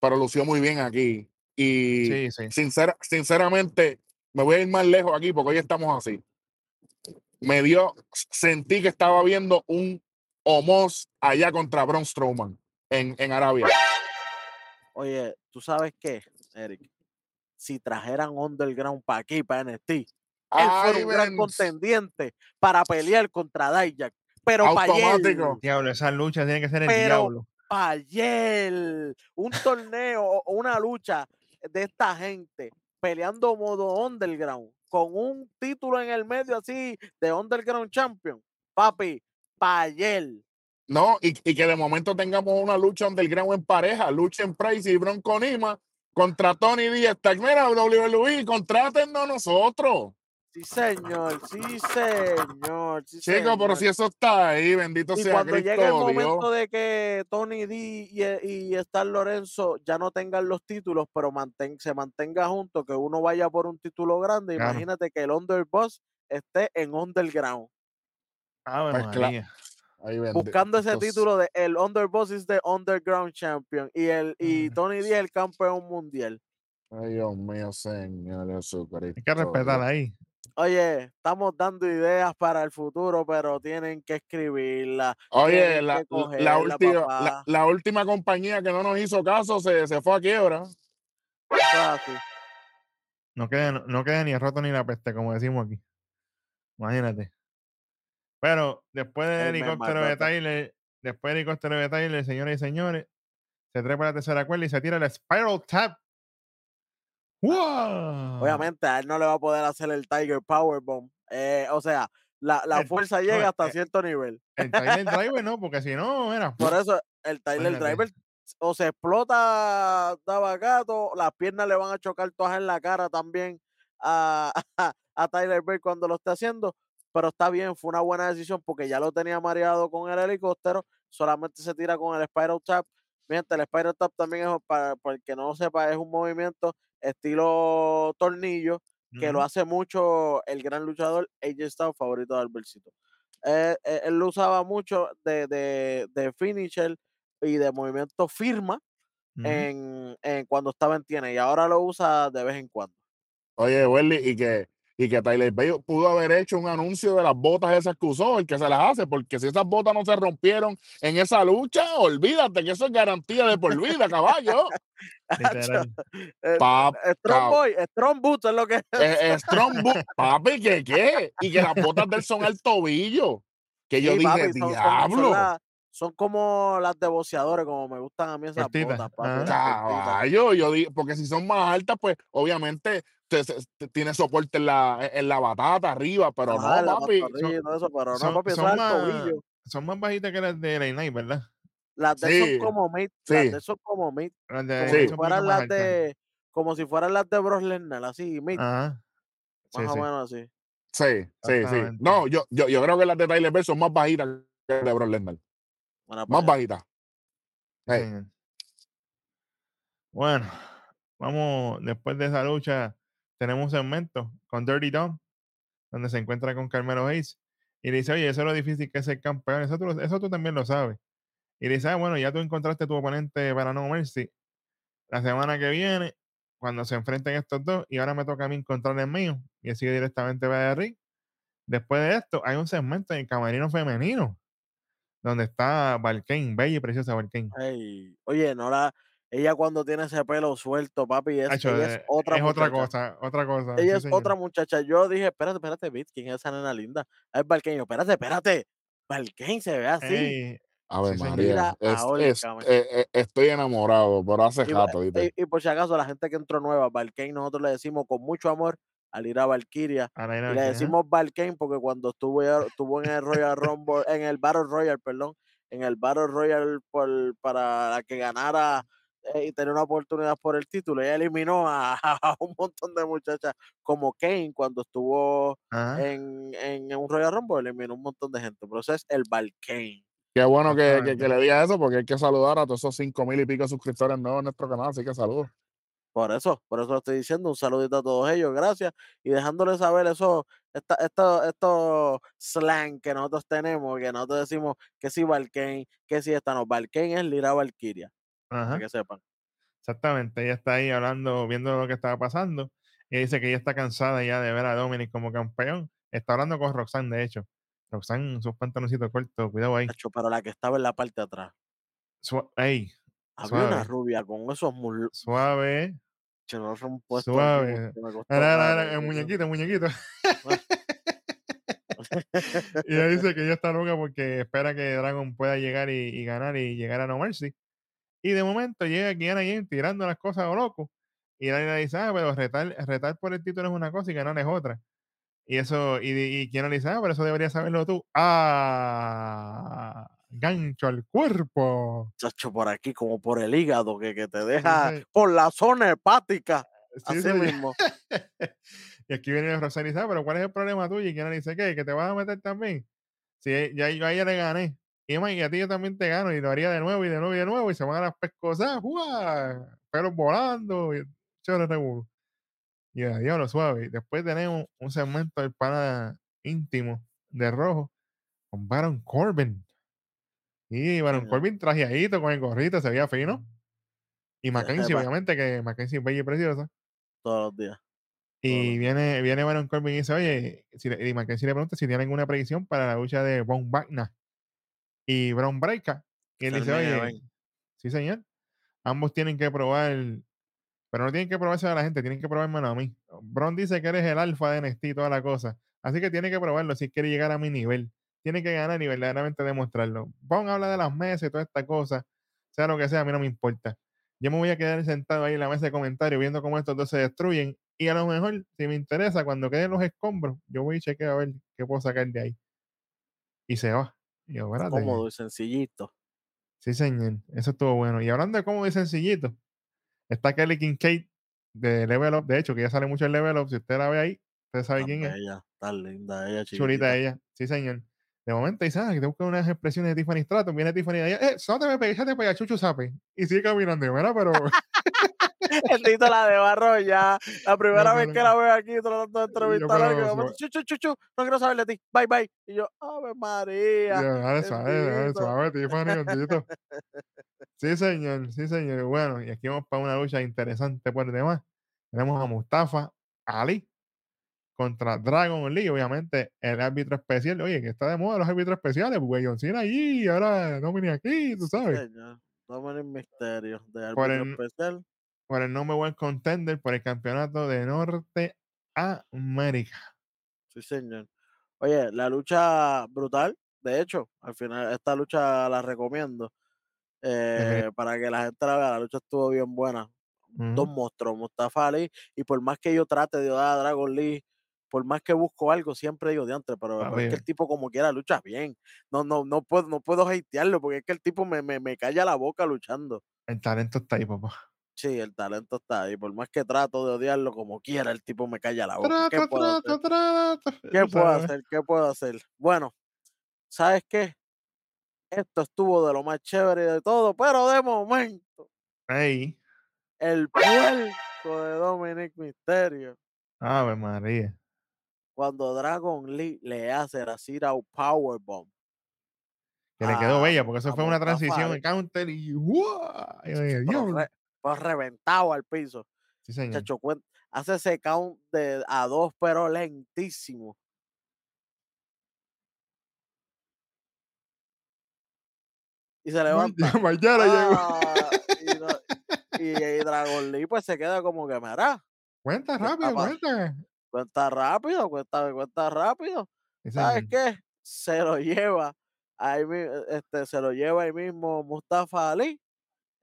pero lució muy bien aquí. Y Sí, sí. sincera- sinceramente, me voy a ir más lejos aquí porque hoy estamos así. Me dio, sentí que estaba viendo un Homos allá contra Braun Strowman en, en Arabia. Oye, ¿tú sabes qué, Eric? Si trajeran Underground para aquí, para NXT, él Ay, un gran contendiente para pelear contra Dijak. Pero para Automático. Diablo, esa lucha tiene que ser el Pero- diablo. ayer un torneo o una lucha de esta gente peleando modo underground con un título en el medio así de underground champion papi pa' ayer No, y, y que de momento tengamos una lucha underground en pareja, lucha en Price y Bronco Nima contra Tony Díaz. Mira, WWE, contrátennos a nosotros. Sí señor sí señor sí Chicos, pero señor. si eso está ahí, bendito y sea cuando Cristo llegue el Dios. momento de que Tony D y, y Star Lorenzo ya no tengan los títulos, pero mantén, se mantenga junto, que uno vaya por un título grande, Claro. imagínate que el Underboss esté en Underground, Ave Pues cla- María. Ahí buscando ese sea. título de el Underboss is the Underground Champion y el y Tony D el campeón mundial. Ay, Dios mío, Señor Jesucristo. Hay que respetar ahí. Oye, estamos dando ideas para el futuro, pero tienen que escribirla. Oye, la, última, la, papá. la última compañía que no nos hizo caso se, se fue a quiebra. No queda, no, no queda ni el roto ni la peste, como decimos aquí. Imagínate. Pero después del helicóptero de. Tyler, después del helicóptero de Tyler, señores y señores, se trepa la tercera cuerda y se tira el Spiral Tap. ¡Wow! Obviamente a él no le va a poder hacer el Tiger Powerbomb. Eh, o sea, la, la El- fuerza no, llega hasta cierto nivel. El Tyler Driver no, porque si no, era. Por eso el Tyler Imagínate. Driver o se explota Dabagato, las piernas le van a chocar todas en la cara también a, a, Tyler Bate cuando lo esté haciendo. Pero está bien, fue una buena decisión porque ya lo tenía mareado con el helicóptero, solamente se tira con el Spiral Tap. Mientras el Spiral Tap también es, para, para el que no lo sepa, es un movimiento estilo tornillo que lo hace mucho el gran luchador AJ Styles, favorito de Albercito. Eh, eh, él lo usaba mucho de, de, de finisher y de movimiento firma en, en cuando estaba en TNA y ahora lo usa de vez en cuando. Oye, Welly, y que, y que Tyler Bate pudo haber hecho un anuncio de las botas esas que usó, el que se las hace, porque si esas botas no se rompieron en esa lucha, olvídate que eso es garantía de por vida, caballo. Eh, Pap, Strong cab- Boy, Strong Boots es lo que es. eh, eh, Strong Boot, papi, ¿qué qué? Y que las botas de él son al tobillo. Que yo Sí, dije, papi, son- son- son diablo, la- Son, como las de boxeadores, como me gustan a mí esas botas, papi, caballo. Yo digo, porque si son más altas, pues obviamente te- te- tiene soporte en la, en la batata arriba, pero Ajá, no, papi. todo eso, pero no, son- papi, son más-. Son bajitas que las de Night, ¿verdad? Las de Sí, son como mid, sí. las de son como mid, Las de como Sí. si son fueran las altas. de, como si fueran las de Bros Lesnar, así, mid, Ajá. Más o menos así. Sí, sí, sí. No, yo, yo, yo creo que las de Tyler Bate son más bajitas que las de Brock Lesnar. Más allá. bajitas. Hey. señor. Bueno, vamos, después de esa lucha, tenemos un segmento con Dirty Dom, donde se encuentra con Carmelo Hayes, y le dice, oye, eso es lo difícil que es ser campeón, eso tú, eso tú también lo sabes. Y le dice, ah, bueno, ya tú encontraste tu oponente para No Mercy la semana que viene, cuando se enfrenten estos dos, y ahora me toca a mí encontrar el mío, y él sigue directamente para el. Después de esto, hay un segmento en el camarino femenino, donde está Valkane, bella y preciosa Valkane. Ey, Oye, no la, ella cuando tiene ese pelo suelto, papi, es, Hacho, ella eh, es otra es otra muchacha. cosa, otra cosa. Ella sí, es señor. otra muchacha. Yo dije, espérate, espérate, Bit, ¿quién es esa nena linda? Es. Yo, espérate, espérate. Valkane se ve así. Ey, A ver, Sí. María. Es- es- eh, eh, estoy enamorado, pero hace Y, rato, y- y por si acaso, la gente que entró nueva, Valkane, nosotros le decimos con mucho amor al ir a Valkyria. Le decimos Valkane porque cuando estuvo, ya- estuvo en el Royal Rumble, en el Battle Royale, perdón, en el Battle Royale por, para que ganara y tener una oportunidad por el título, ella eliminó a, a un montón de muchachas como Kane cuando estuvo en, en un Royal Rumble, eliminó un montón de gente. Pero eso es el Valkane. Qué bueno que, que, que le diga eso, porque hay que saludar a todos esos cinco mil y pico suscriptores nuevos en nuestro canal, así que saludos. Por eso, por eso lo estoy diciendo. Un saludito a todos ellos, gracias. Y dejándoles saber eso, esta, esto, estos slang que nosotros tenemos, que nosotros decimos que si Valkane, que si esta no. Valkane es Lira Valkyria. Para que sepan. Exactamente, ella está ahí hablando, viendo lo que estaba pasando. Y dice que ella está cansada ya de ver a Dominic como campeón. Está hablando con Roxanne, de hecho. Roxanne, sus pantaloncitos cortos, cuidado ahí. Pero la que estaba en la parte de atrás. Sua- ey, Había una rubia con esos muslos. suave. No Suave. el muñequito, el muñequito. y ella dice que ella está loca porque espera que Dragon pueda llegar y, y ganar y llegar a No Mercy. Y de momento llega Kiana Jane tirando las cosas a lo loco. Y le dice, ah, pero retar, retar por el título es una cosa y ganar es otra. Y eso, y, y Kiana le dice, ah, pero eso deberías saberlo tú. Ah, gancho al cuerpo. Chacho, por aquí, como por el hígado, que, que te Sí, deja sí. por la zona hepática. Sí, Así mismo. y aquí viene Roxanne y dice, ah, pero ¿cuál es el problema tuyo? Y Kiana le dice, ¿qué? ¿Que te vas a meter también? Si e- ya yo a ella le gané. Y, y a ti yo también te gano y lo haría de nuevo y de nuevo y de nuevo y se van a las pescosas, pelos volando, y chévere revolú. Y a diablo suave. Después tenemos un segmento del pana íntimo de rojo con Baron Corbin. Y Baron Señor. Corbin trajeadito con el gorrito, se veía fino. Y Mackenzie, obviamente, que Mackenzie es bella y preciosa. Todos los días. Y viene, viene Baron Corbin y dice, oye, si y Mackenzie le pregunta si tiene alguna predicción para la lucha de Von Wagner y Brown Breaker. Y él dice, oye, event. sí señor, ambos tienen que probar, pero no tienen que probarse a la gente, tienen que probármelo a mí. Brown dice que eres el alfa de NXT y toda la cosa, así que tiene que probarlo si quiere llegar a mi nivel. Tiene que ganar y verdaderamente demostrarlo. Von habla de las mesas y toda esta cosa, sea lo que sea, a mí no me importa. Yo me voy a quedar sentado ahí en la mesa de comentarios viendo cómo estos dos se destruyen. Y a lo mejor, si me interesa, cuando queden los escombros, yo voy y chequeo a ver qué puedo sacar de ahí. Y se va. Y yo, espérate. Cómodo y sencillito. Sí, señor. Eso estuvo bueno. Y hablando de cómo y sencillito, está Kelly Kincaid de Level Up. De hecho, que ya sale mucho en Level Up. Si usted la ve ahí, usted sabe quién es. bella, tan linda ella, Chulita chiquitita. ella. Sí, señor. De momento dice, ah, que te buscan unas expresiones de Tiffany Stratton. Viene Tiffany de allá. Eh, solo te me pegué, échate para allá, chuchu sape. Y sigue caminando. Mira, pero. El Tito la de barro ya. La primera vez que la veo aquí tratando de entrevistar chu, no quiero saber de ti. Bye, bye. Y yo, Ave María. Ya, dale suave, suave, Tiffany, bendito. Sí, señor, sí, señor. Bueno, y aquí vamos para una lucha interesante por demás. Tenemos a Mustafa Ali contra Dragon Lee, obviamente el árbitro especial. Oye, que está de moda los árbitros especiales, porque John Cena allí, ahora no vine aquí, tú sabes. Señor, Dominic Misterio de árbitro el- especial. Por el number one contender por el campeonato de Norte América. Sí, señor. Oye, la lucha brutal. De hecho, al final, esta lucha la recomiendo. eh, para que la gente la vea. La lucha estuvo bien buena. Dos monstruos, Mustafa Ali. Y por más que yo trate de dar a Dragon Lee, por más que busco algo, siempre digo diantre, pero, pero es que el tipo como quiera lucha bien. No, no, no puedo, no puedo hatearlo, porque es que el tipo me, me, me calla la boca luchando. El talento está ahí, papá. Sí, el talento está ahí. Por más que trato de odiarlo como quiera, el tipo me calla la boca. ¿Qué puedo hacer? ¿Qué puedo hacer? ¿Qué puedo hacer? Bueno, ¿sabes qué? Esto estuvo de lo más chévere de todo, pero de momento, Ahí. el puerco de Dominic Mysterio, Ave María. cuando Dragon Lee le hace la Cira Powerbomb. Que le quedó bella, porque eso fue una transición en counter y ¡guau! Y "Diablo". re- pues reventado al piso. Sí, señor. Chacho, hace ese count de a dos, pero lentísimo. Y se levanta. Llegó. Ah, y, y- y Dragon Lee pues se queda como que, mira, Cuenta ¿qué está rápido, cuenta. cuenta rápido, cuenta, cuenta rápido. Sí, ¿Sabes señor. qué? Se lo lleva ahí este, se lo lleva ahí mismo Mustafa Ali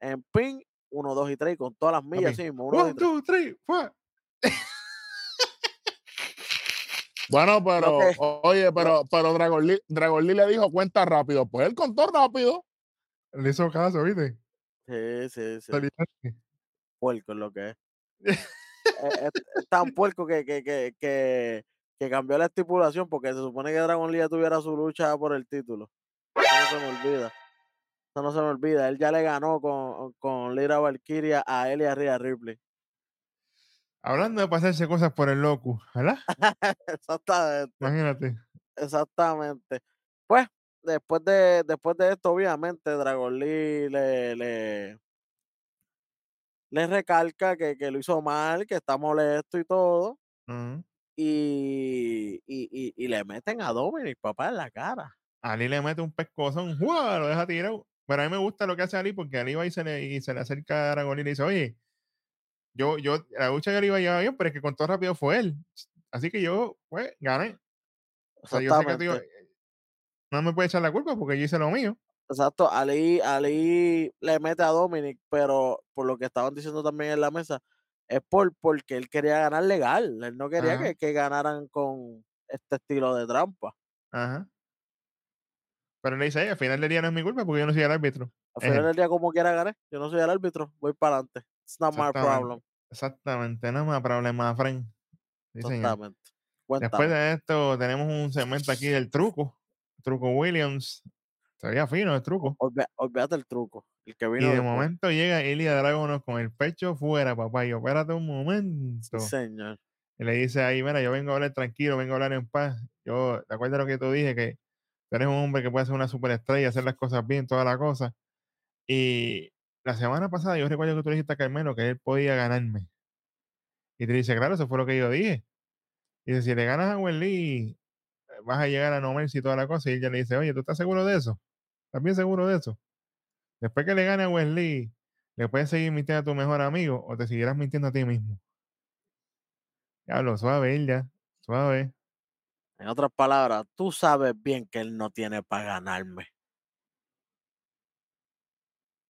en pin 1, 2 y 3 y con todas las millas, sí mismo, 1, 2 y One, 3. two, three, four. Bueno, pero, que- oye, pero, pero Dragon Lee, Dragon Lee le dijo cuenta rápido. Pues él contó rápido. Le hizo caso, ¿viste? Sí, sí, sí. Inteligente. Puerco es lo que es. es, es- es tan puerco que, que, que, que, que cambió la estipulación porque se supone que Dragon Lee ya tuviera su lucha por el título. Eso no se me olvida. Eso no se me olvida. Él ya le ganó con, con Lira Valkyria a él y a Rhea Ripley. Hablando de pasarse cosas por el loco, ¿verdad? Exactamente. Imagínate. Exactamente. Pues, después de, después de esto, obviamente, Dragon Lee le, le, le recalca que, que lo hizo mal, que está molesto y todo. Y, y, y, y le meten a Dominic, papá, en la cara. Ali le mete un pescozón, ¡guau! lo deja tirado. Pero a mí me gusta lo que hace Ali porque Ali va y se le, y se le acerca a Lee y le dice, oye, yo, yo, la lucha que Ali iba a llevar bien, pero es que contó rápido fue él. Así que yo, pues, gané. O sea, yo sé que tú, Exactamente. no me puede echar la culpa porque yo hice lo mío. Exacto. Ali, Ali le mete a Dominic, pero por lo que estaban diciendo también en la mesa, es por porque él quería ganar legal. Él no quería que, que ganaran con este estilo de trampa. Ajá. Pero le dice, "Ey, al final del día no es mi culpa porque yo no soy el árbitro. Al Es final del día, como quiera, gané. Yo no soy el árbitro, voy para adelante. It's not my problem. Exactamente, no más problema, friend. Sí. Exactamente. Después de esto, tenemos un segmento aquí del truco. Truco Williams. Se veía fino el truco. Olvi- Olvídate el truco. El que Y vino de después. momento llega Ilya Dragunov con el pecho fuera, papá. Y yo, espérate un Sí, momento. señor. Y le dice ahí, mira, yo vengo a hablar tranquilo, vengo a hablar en paz. Yo, ¿te acuerdas lo que tú dije? Que eres un hombre que puede ser una superestrella, hacer las cosas bien, toda la cosa. Y la semana pasada yo recuerdo que tú le dijiste a Carmelo que él podía ganarme. Y te dice, claro, eso fue lo que yo dije. Y dice, si le ganas a Wendy, vas a llegar a No Mercy y toda la cosa. Y ella le dice, oye, ¿tú estás seguro de eso? ¿Estás bien seguro de eso? Después que le gane a Wesley, ¿le puedes seguir mintiendo a tu mejor amigo o te seguirás mintiendo a ti mismo? Diablo, suave, ella, suave. En otras palabras, tú sabes bien que él no tiene para ganarme.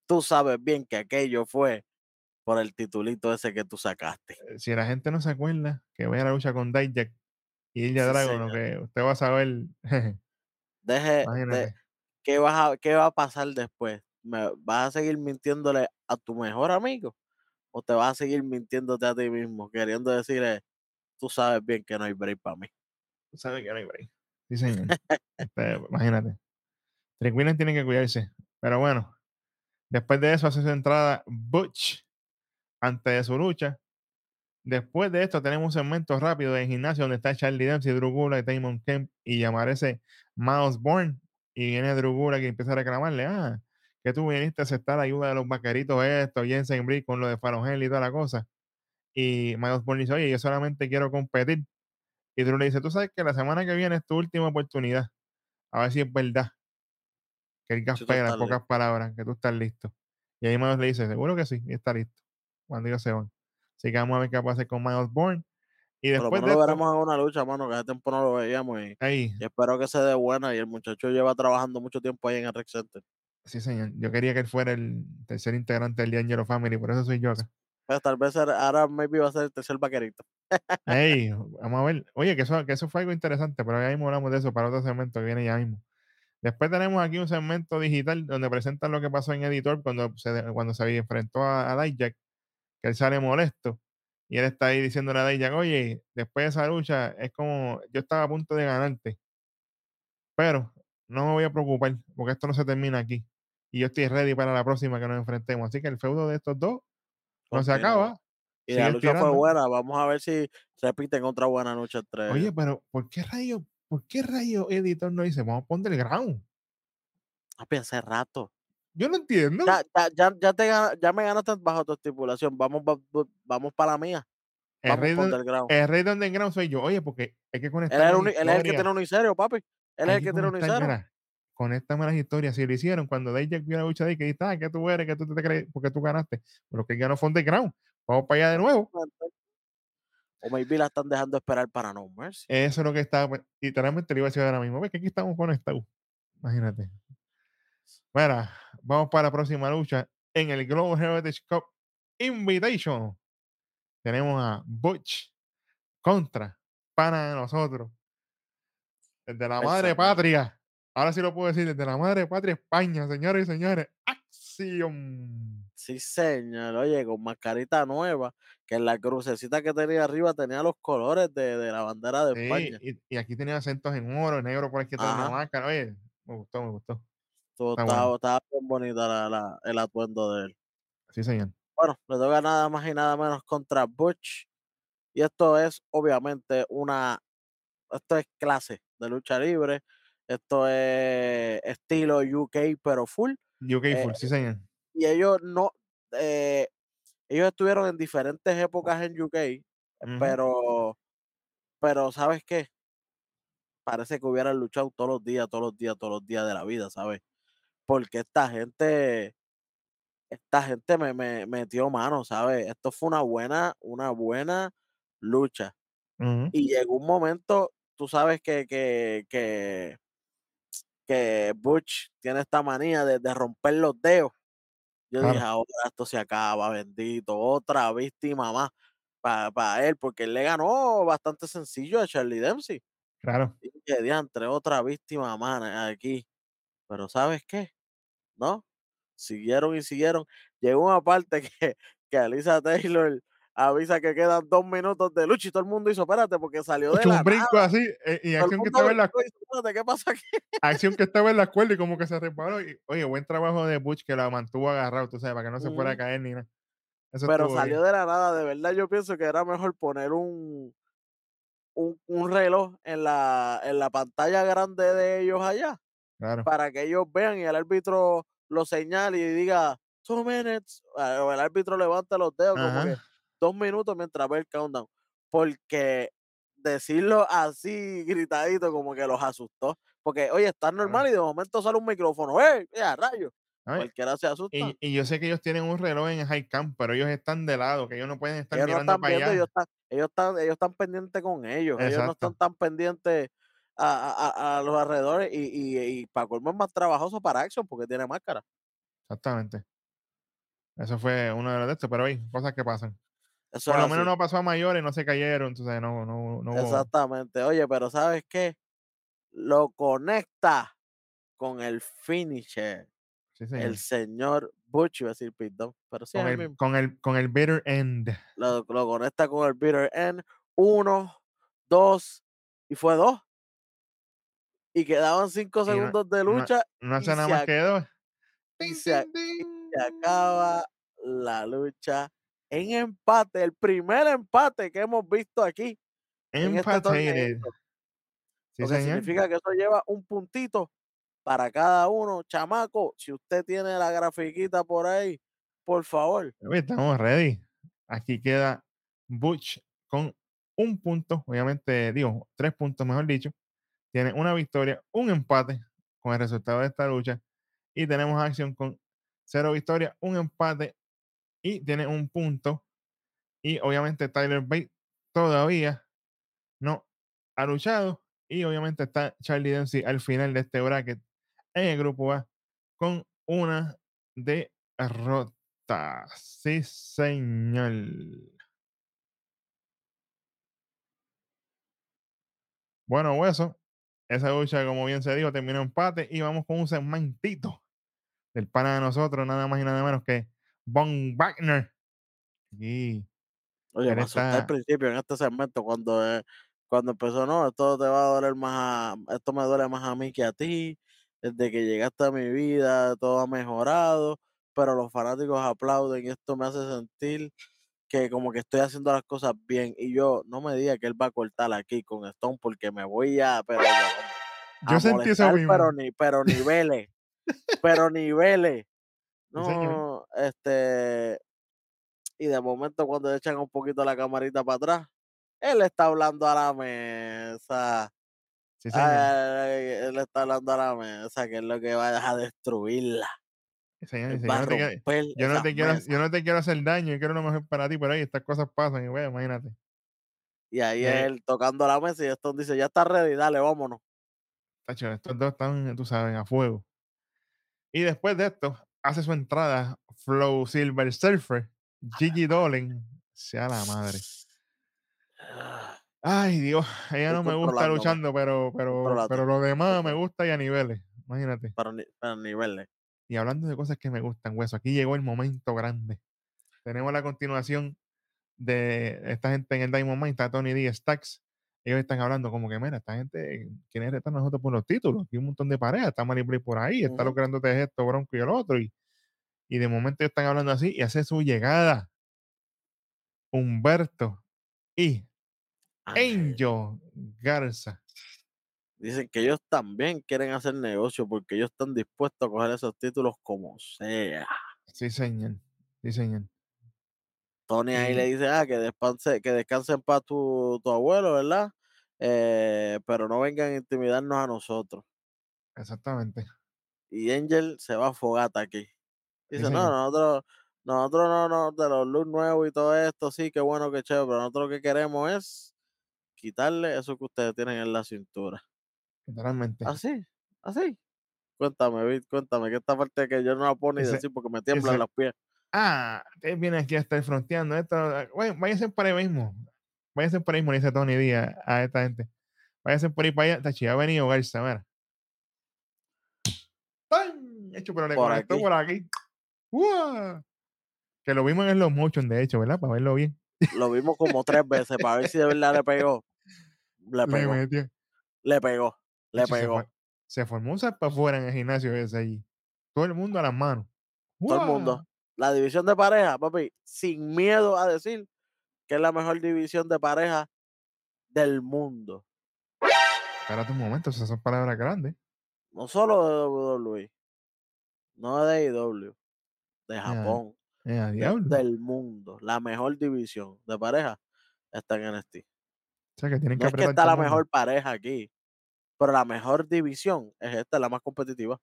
Tú sabes bien que aquello fue por el titulito ese que tú sacaste. Eh, Si la gente no se acuerda, que vea la lucha con Dijak y Ilya Sí, Dragon, que usted va a saber. Deje, de. ¿qué, vas a, ¿Qué va a pasar después? ¿Me, ¿Vas a seguir mintiéndole a tu mejor amigo? ¿O te vas a seguir mintiéndote a ti mismo, queriendo decirle, tú sabes bien que no hay break para mí? Sabes que no hay break. Sí, señor. Imagínate. Trick tiene que cuidarse. Pero bueno, después de eso hace su entrada Butch antes de su lucha. Después de esto tenemos un segmento rápido de gimnasio donde está Charlie Dempsey, Drew Gulak, Damon Kemp y llamarse Miles Bourne. Y viene Drew Gulak y empieza a reclamarle, ah, que tú viniste a aceptar la ayuda de los vaqueritos estos, Jensen Brick con lo de Farongel y toda la cosa. Y Miles Bourne dice, oye, yo solamente quiero competir. Y Drew le dice, tú sabes que la semana que viene es tu última oportunidad. A ver si es verdad. Que el gas Si tú pega, en pocas palabras, que tú estás listo. Y ahí Miles le dice, seguro que sí, y está listo. Cuando ellos se van. Así que vamos a ver qué va a hacer con Miles Bourne. Y después de lo esto, veremos en una lucha, mano, que hace tiempo no lo veíamos y, ahí, y espero que se dé buena. Y el muchacho lleva trabajando mucho tiempo ahí en el Rec Center. sí señor, yo quería que él fuera el tercer integrante del D'Angelo Family, por eso soy yo acá. Pues tal vez ahora maybe va a ser el tercer vaquerito. Ey, vamos a ver. Oye, que eso, que eso fue algo interesante, pero ya mismo hablamos de eso para otro segmento que viene ya mismo. Después tenemos aquí un segmento digital donde presentan lo que pasó en Editor cuando se, cuando se enfrentó a, a Dijak, que él sale molesto. Y él está ahí diciéndole a Dijak, oye, después de esa lucha, es como, yo estaba a punto de ganarte. Pero no me voy a preocupar, porque esto no se termina aquí. Y yo estoy ready para la próxima que nos enfrentemos. Así que el feudo de estos dos no se acaba. Y sigue la lucha fue buena. Vamos a ver si repiten otra buena noche entre Oye, ellos. pero ¿por qué rayo, por qué rayo editor no dice, vamos a poner el ground? Papi, hace rato. Yo no entiendo. Ya, ya, ya, ya, te ya me ganaste bajo tu estipulación. Vamos, va- va- vamos para la mía. el, rey Underground. el rey de underground soy yo. Oye, porque hay que Él conectar es, las uni- él es el que tiene unicerio, papi. Él es el que tiene conectar, unicero. mira, conéctame las historias. Si lo hicieron cuando Dijak vio la lucha de que ah, que tú eres, que tú te crees, porque tú ganaste. Pero que él ganó fue underground. Vamos para allá de nuevo. O maybe la están dejando esperar para No Mercy. Eso es lo que está, pues, literalmente le iba a decir ahora mismo. Ves que aquí estamos conectados. Imagínate. Bueno, vamos para la próxima lucha en el Global Heritage Cup Invitation. Tenemos a Butch contra pana de nosotros. Desde la madre patria. Ahora sí lo puedo decir, desde la madre patria España, señores y señores. Acción. Sí, señor. Oye, con mascarita nueva, que en la crucecita que tenía arriba tenía los colores de, de la bandera de Sí, España. y, y aquí tenía acentos en oro, negro por aquí de la máscara. Oye, me gustó, me gustó. Está estaba, bueno. estaba bien bonita la- la- el atuendo de él. Sí, señor. Bueno, le toca nada más y nada menos contra Butch. Y esto es obviamente una, esto es clase de lucha libre. Esto es estilo UK, pero full. UK Eh, Full, sí, señor. Y ellos no, eh, ellos estuvieron en diferentes épocas en UK, Ujú. pero, pero ¿sabes qué? Parece que hubieran luchado todos los días, todos los días, todos los días de la vida, ¿sabes? Porque esta gente, esta gente me, me metió mano, ¿sabes? Esto fue una buena, una buena lucha. Y llegó un momento, tú sabes que, que, que, que Butch tiene esta manía de, de romper los dedos. Yo dije, ahora esto se acaba, bendito, otra víctima más para él, porque él le ganó bastante sencillo a Charlie Dempsey. Claro. Y dije, diantre, otra víctima más aquí. Pero ¿sabes qué? ¿No? Siguieron y siguieron. Llegó una parte que, que Alisa Taylor avisa que quedan dos minutos de lucha y todo el mundo hizo, espérate, porque salió de la un brinco nada. así, eh, y Todo acción que estaba en la espérate, ¿qué pasa aquí? acción que estaba en la cuerda y como que se resbaló. Y, oye, buen trabajo de Butch que la mantuvo agarrado, tú sabes, para que no se fuera a caer ni nada. Eso Pero salió bien. de la nada, de verdad yo pienso que era mejor poner un, un, un reloj en la, en la pantalla grande de ellos allá, Claro. para que ellos vean y el árbitro lo señale y diga two minutes, ah, o el árbitro levanta los dedos como que. Dos minutos mientras ve el countdown, porque decirlo así gritadito como que los asustó, porque oye, está normal y de momento sale un micrófono, ¡eh! ¡Ya, rayo! Ay, Cualquiera se asusta. Y, y yo sé que ellos tienen un reloj en High Camp, pero ellos están de lado, que ellos no pueden estar ellos no mirando están para viendo, ellos allá. están, ellos están, ellos están pendientes con ellos, ellos no están tan pendientes a, a- a- a los alrededores y, y, y para colmo es más trabajoso para Action porque tiene máscara. Exactamente. Eso fue uno de los de estos, pero hay cosas que pasan. Eso Por lo menos así. no pasó a mayores, no se cayeron, entonces no, no, no. Exactamente. Oye, pero ¿sabes qué? Lo conecta con el finisher, Sí, señor. el señor Butch, iba a decir Dunne, pero sí Con el el, con, el, con el bitter end. Lo, lo conecta con el bitter end. Uno, dos, y fue dos. Y quedaban cinco Y no, segundos de no, lucha no y hace nada más que dos. y se, y se acaba la lucha en empate, el primer empate que hemos visto aquí este. Empated. Sí, Lo que señor. significa que eso lleva un puntito para cada uno. Chamaco, si usted tiene la grafiquita por ahí, por favor. Estamos ready. Aquí queda Butch con un punto, obviamente, digo, tres puntos, mejor dicho. Tiene una victoria, un empate con el resultado de esta lucha. Y tenemos acción con cero victorias, un empate y tiene un punto. Y obviamente Tyler Bate todavía no ha luchado. Y obviamente está Charlie Dempsey al final de este bracket en el grupo A con una derrota. Sí, señor. Bueno, hueso. Esa lucha, como bien se dijo, terminó empate y vamos con un segmentito del pana de nosotros, nada más y nada menos que Von Wagner. Y Oye, él me asusté al principio en este segmento cuando, eh, cuando empezó, no, esto te va a doler más, a- esto me duele más a mí que a ti, desde que llegaste a mi vida todo ha mejorado, pero los fanáticos aplauden y esto me hace sentir que como que estoy haciendo las cosas bien y yo no me diga que él va a cortar aquí con Stone porque me voy a, pero a yo sentí eso mismo. pero ni, pero niveles, pero niveles. No, este, y de momento cuando echan un poquito la camarita para atrás, él está hablando a la mesa. Sí, señor. Ay, él está hablando a la mesa, que es lo que va a destruirla. Sí, señor, Él dice, va yo a no, te quiero, yo, no te quiero, mesas. yo no te quiero hacer daño, yo quiero lo mejor para ti, pero ahí estas cosas pasan y bueno, imagínate. Y ahí Eh, él tocando la mesa y Stone dice, ya está ready, dale, vámonos. Tacho, estos dos están, tú sabes, a fuego. Y después de esto, hace su entrada Flow Silver Surfer, Gigi Dolan, sea la madre. Ah, Ay, Dios, ella no me gusta luchando, pero, pero, pero lo demás me gusta y a niveles, imagínate. para, ni- para niveles. Y hablando de cosas que me gustan, hueso, aquí llegó el momento grande. Tenemos la continuación de esta gente en el Diamond Mine, está Tony D. Stacks. Ellos están hablando como que, mira, esta gente quiere retar a nosotros por los títulos. Aquí hay un montón de parejas, está Maribel por ahí, está Ujú. los grandes de esto, Bronco y el otro. Y, y de momento ellos están hablando así y hace su llegada Humberto y. Angel Garza. Dicen que ellos también quieren hacer negocio porque ellos están dispuestos a coger esos títulos como sea. Sí, señor. Sí, señor. Tony ahí le Y dice, ah, que descanse, que descanse en paz tu, tu abuelo, ¿verdad? Eh, pero no vengan a intimidarnos a nosotros. exactamente. Y Angel se va a fogata aquí. Sí, Dice, no, señor. nosotros, nosotros no, no, de los looks nuevos y todo esto, sí, qué bueno, qué chévere, pero nosotros lo que queremos es quitarle eso que ustedes tienen en la cintura. Literalmente. Así, así. Cuéntame, Vic, cuéntame, que esta parte que yo no la puedo ni Ese- decir porque me tiemblan ese- los pies. Ah, ustedes vienen aquí a estar fronteando esto. ah, Bueno, váyanse por ahí mismo. Váyanse por ahí le dice Tony Díaz a esta gente. Váyanse por ahí para allá. Tachi, ha venido Garza, mira. ¡Tan! Hecho, pero le Por conectó aquí. por aquí. ¡Uah! Que lo vimos en los motion, de hecho, ¿verdad? Para verlo bien. Lo vimos como tres veces para ver si de verdad le pegó. Le Le pegó, metió. le pegó, le pegó. se formó un para afuera en el gimnasio ese allí. Todo el mundo a las manos. Todo el mundo. La división de pareja, papi, sin miedo a decir que es la mejor división de pareja del mundo. Espérate un momento, esas son palabras grandes. No solo de WWE, no de Japón, eh, a de- diablo. del mundo. La mejor división de pareja está en NXT. O sea que tienen que No es que está la mejor pareja aquí, pero la mejor división es esta, la más competitiva.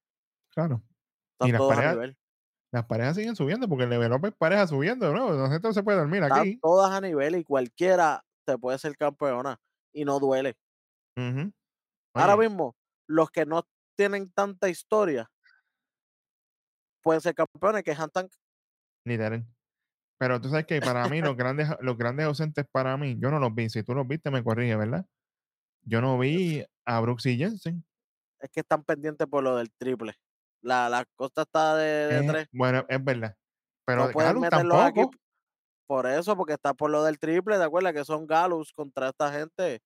Claro. Están las todos a parejas- nivel. Las parejas siguen subiendo porque el es pareja subiendo, ¿no? No sé, no se puede dormir Están aquí. todas a nivel y cualquiera te puede ser campeona y no duele. Ahora mismo, los que no tienen tanta historia pueden ser campeones que es Tank. literal. Pero tú sabes que para mí los grandes, los grandes ausentes para mí, yo no los vi. Si tú los viste, me corrige, ¿verdad? Yo no vi a Brooks y Jensen. Es que están pendientes por lo del triple. La, la costa está de, de Eh, tres. bueno, es verdad. Pero No pueden aquí tampoco. por eso, porque está por lo del triple. ¿Te acuerdas que son Galus contra esta gente?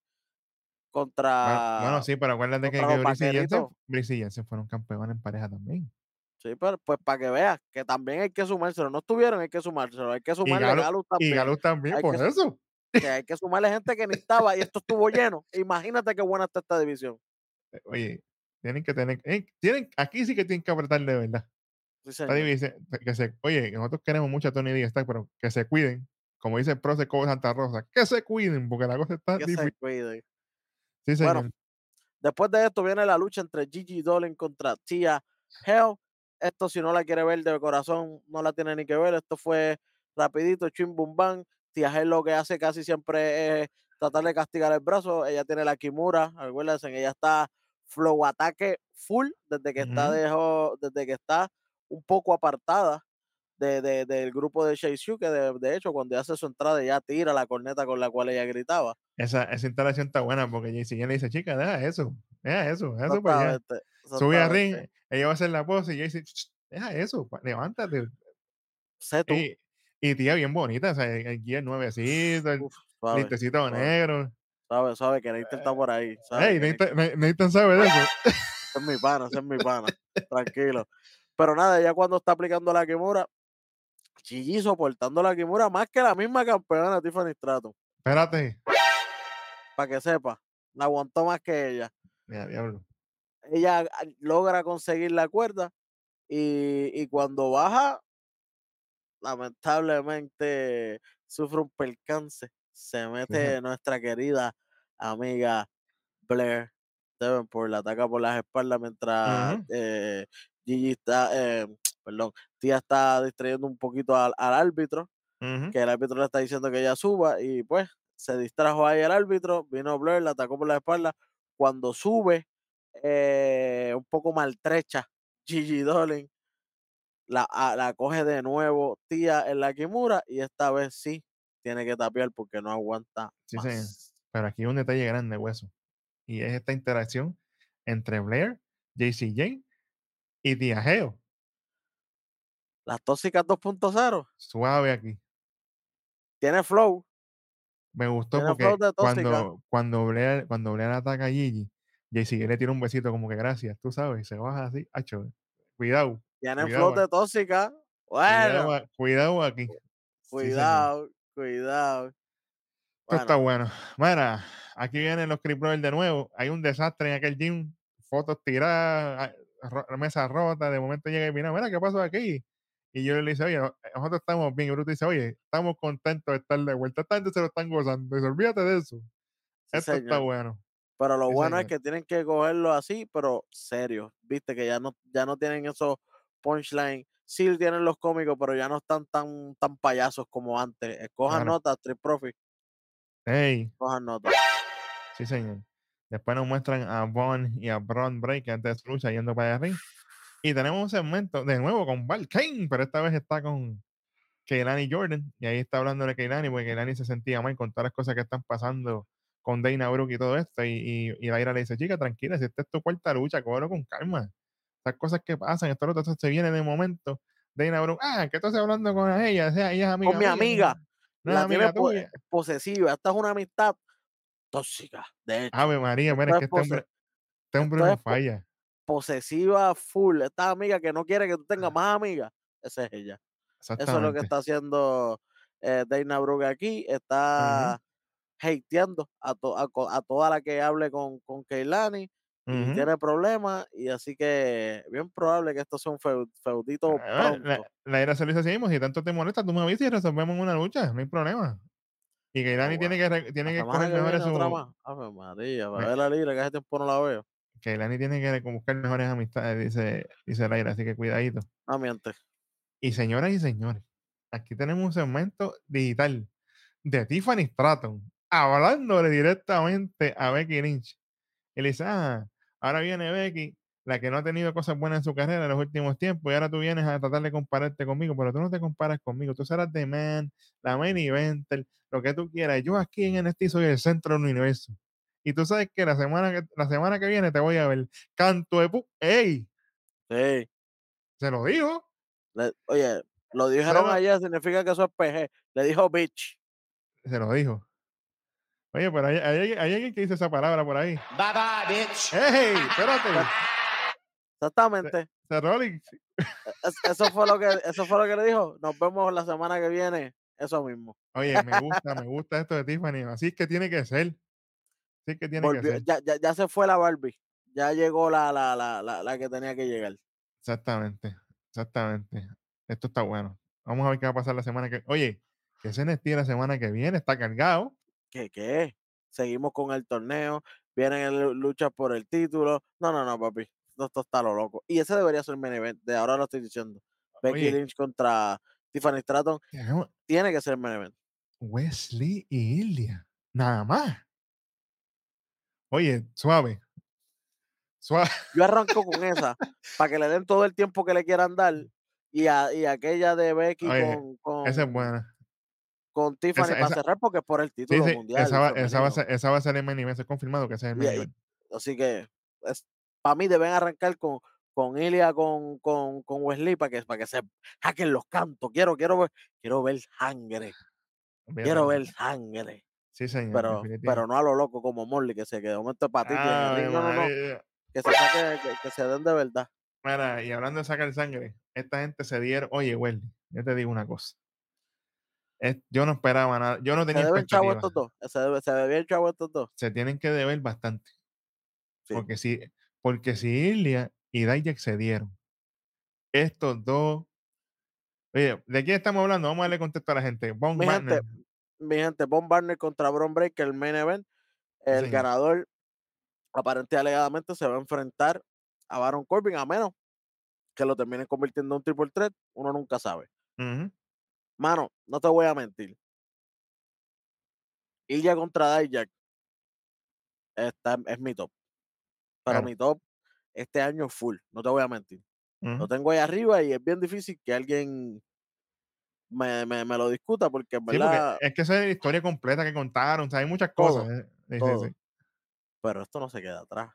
Contra. bueno, sí, pero acuérdate que, que Brooks y Jensen, y fueron campeones en pareja también. Sí, pero pues para que veas que también hay que sumárselo. No estuvieron, hay que sumárselo. Hay que sumarle a Galus, Galus y también. Galus también, Hay por que eso. que hay que sumarle gente que ni estaba y esto estuvo lleno. Imagínate qué buena está esta división. Oye, tienen que tener, eh, tienen, aquí sí que tienen que apretar de verdad. Sí, división, que se, oye, nosotros queremos mucho a Tony Díaz, pero que se cuiden. Como dice el pro de Santa Rosa, que se cuiden, porque la cosa está Que se difícil. cuiden. Sí, Bueno, señor. Después de esto viene la lucha entre Gigi Dolan contra Tia Hell. Esto si no la quiere ver de corazón, no la tiene ni que ver. Esto fue rapidito, chim bum bam. Tia Hell lo que hace casi siempre es tratar de castigar el brazo. Ella tiene la Kimura, acuérdense, ella está flow ataque full desde que está dejo- desde que está un poco apartada de, de- del grupo de Shaisu, que de, de hecho cuando hace su entrada ya tira la corneta con la cual ella gritaba. Esa, esa instalación está buena porque JC le dice, chica, deja eso, deja eso, deja eso para allá. Exactamente, Sube a ring, ella va a hacer la pose y JC, "Ch, deja eso, levántate. Sé tú. Y, y tía bien bonita, o sea, el guía nuevecito, el listecito negro. Suave, suave, que Nathan está por ahí. Sabe, Ey, que Nathan, Na- Nathan sabe de eso. ese es mi pana, ese es mi pana. Tranquilo. Pero nada, ya cuando está aplicando la Kimura, Gigi soportando la Kimura más que la misma campeona Tiffany Stratton. Espérate. Para que sepa, la aguantó más que ella. Mira, diablo. Ella ah, logra conseguir la cuerda y, y cuando baja, lamentablemente sufre un percance. Se mete nuestra querida amiga Blair Davenport, la ataca por las espaldas mientras Ujú. eh, Gigi está, eh, perdón, Tía está distrayendo un poquito al, al árbitro, que el árbitro le está diciendo que ella suba y pues se distrajo ahí el árbitro, vino Blair, la atacó por la espalda. Cuando sube, eh, un poco maltrecha, Gigi Dolin, la, a- la coge de nuevo tía en la Kimura y esta vez sí tiene que tapear porque no aguanta Sí, más. Pero aquí hay un detalle grande, hueso. Y es esta interacción entre Blair, JCJ y Diageo. Las tóxicas 2.0 Suave aquí. tiene flow. Me gustó Tiene porque cuando, cuando, Blair, cuando Blair ataca a Gigi, JCJ le tira un besito como que gracias, tú sabes, y se baja así. Acho, cuidado. Tiene Cuidado flow de tóxica. Bueno, Cuidado, cuidado aquí. Sí, señor. Cuidado. Esto está Bueno. Mira, aquí vienen los Creep Brothers de nuevo. Hay un desastre en aquel gym. Fotos tiradas, ro- mesa rota. De momento llega y mira, mira, ¿qué pasó aquí? Y yo le dice, oye, no- nosotros estamos bien. Y Bruto dice, oye, estamos contentos de estar de vuelta. Esta gente se lo están gozando. Dice, olvídate de eso. sí, Esto está bueno. Pero lo Sí, bueno es que tienen que cogerlo así, pero serio. Viste que ya no, ya no tienen esos punchlines. Sí tienen los cómicos, pero ya no están tan, tan payasos como antes. Cojan Claro. notas, Street Profit, Hey, cojan notas. sí, señor. Después nos muestran a Von y a Braun Break antes de su lucha yendo para allá arriba. Y tenemos un segmento de nuevo con Val Kane, pero esta vez está con Keilani Jordan. Y ahí está hablando de Keilani, porque Keilani se sentía mal con todas las cosas que están pasando con Dana Brooke y todo esto. Y, y, y Daira le dice, chica, tranquila, si esta es tu cuarta lucha, cógelo con calma. Esas cosas que pasan, esto lo otro, se viene de momento. Dana Brooke, ah, que estás hablando con ella, o sea, ella es amiga Con mi amiga. No La tiene amiga tuya. posesiva. Esta es una amistad tóxica. De hecho, Ave María, mira, es que este hombre, este hombre no falla. posesiva full. Esta amiga que no quiere que tú tengas más amigas. Esa es ella. Eso es lo que está haciendo eh, Dana Brooke aquí. Está hateando a, to- a, a toda la que hable con, con Keilani y tiene problemas. Y así que bien probable que esto sea un feu- feudito Ah, pronto. La, la era se lo dice así mismo, si tanto te molesta, tú me avisas y resolvemos una lucha, no hay problema. Y que Dani tiene que, tiene que mejores su, más. Ave María, para ver la libre, que hace tiempo no la veo. que tiene que buscar mejores amistades, dice, dice Laira, así que cuidadito. No miente. Y señoras y señores, aquí tenemos un segmento digital de Tiffany Stratton hablándole directamente a Becky Lynch. Le dice, ah, ahora viene Becky, la que no ha tenido cosas buenas en su carrera en los últimos tiempos, y ahora tú vienes a tratar de compararte conmigo, pero tú no te comparas conmigo, tú serás The Man, la main eventer, lo que tú quieras. Yo aquí en NXT soy el centro del universo. Y tú sabes que la semana que, la semana que viene te voy a ver. Canto de pu ¡Ey! Sí. Se lo dijo. Le- oye, lo dijeron ayer, significa que eso es PG. Le dijo bitch. Se lo dijo. Oye, pero hay, hay, hay alguien que dice esa palabra por ahí. Bye bye, bitch. ¡Ey! Espérate. Exactamente. Se Rollins. Es- eso fue lo que eso fue lo que le dijo. Nos vemos la semana que viene. Eso mismo. Oye, me gusta, me gusta esto de Tiffany. Así es que tiene que ser. Así es que tiene que ser. ya, ya, ya se fue la Barbie. Ya llegó la, la, la, la, la que tenía que llegar. Exactamente. Exactamente. Esto está bueno. Vamos a ver qué va a pasar la semana que Oye, que ese NXT la semana que viene está cargado. ¿Qué qué? Seguimos con el torneo. Vienen lu- luchas por el título. No, no, no, papi. Esto, esto está lo loco. Y ese debería ser el main event. De ahora lo estoy diciendo. Becky Oye. Lynch contra Tiffany Stratton. Tenemos Tiene que ser el main event. Wesley y Ilya. Nada más. Oye, suave. Suave. Yo arranco con esa para que le den todo el tiempo que le quieran dar. Y, a, y aquella de Becky Oye, con, con, Esa es buena. Con Tiffany esa- para esa- cerrar porque es por el título sí, mundial. esa, va, esa, va a ser, esa va a ser el main event. Es confirmado que ese es el main event. Así que para mí deben arrancar con, con Ilia, con, con, con Wesley para que, para que se hackeen los cantos. Quiero, quiero ver, quiero ver sangre. Quiero ver sangre. Sí, señor. Pero, pero no a lo loco como Morley, que se quedó momento para ti. Ave no, no, no. María. Que se, saque- que, que se den de verdad. Mira, y hablando de sacar sangre, esta gente se dieron. Oye, Welly, yo te digo una cosa. Es- yo no esperaba nada. Yo no Se tenía deben chavo expectativa. estos dos. Se debe, se debe el chavo estos dos. Se tienen que deber bastante. Sí. Porque si, porque si Ilya y Dijak se dieron, estos dos. Oye, ¿de quién estamos hablando? Vamos a darle contexto a la gente. Von Mi gente, Wagner. mi gente, Von Barner contra Bron Breaker, el main event. El ganador, aparente y alegadamente, se va a enfrentar a Baron Corbin, a menos que lo terminen convirtiendo en un triple threat. Uno nunca sabe. Ujú. Mano, no te voy a mentir. Ilya contra Dijak está, es mi top. Pero Claro. mi top este año full, no te voy a mentir. Lo Ujú. tengo ahí arriba y es bien difícil que alguien me, me- me lo discuta porque en Sí, porque verdad, es que esa es la historia completa que contaron, o sea, hay muchas Todo, cosas. eh. Sí, sí. pero esto no se queda atrás.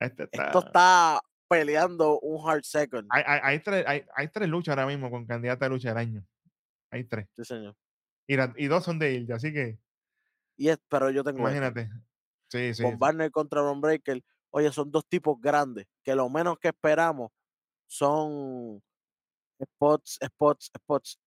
Este Esto está- peleando un hard second. hay, hay, hay tres, hay, hay tres luchas ahora mismo con candidata de lucha del año. Hay tres. Sí, señor. Y, la- y dos son de Ilja, así que Y es, pero yo tengo imagínate. Sí, sí. con sí. Barner contra Ron Breaker, oye, son dos tipos grandes que lo menos que esperamos son spots, spots, spots.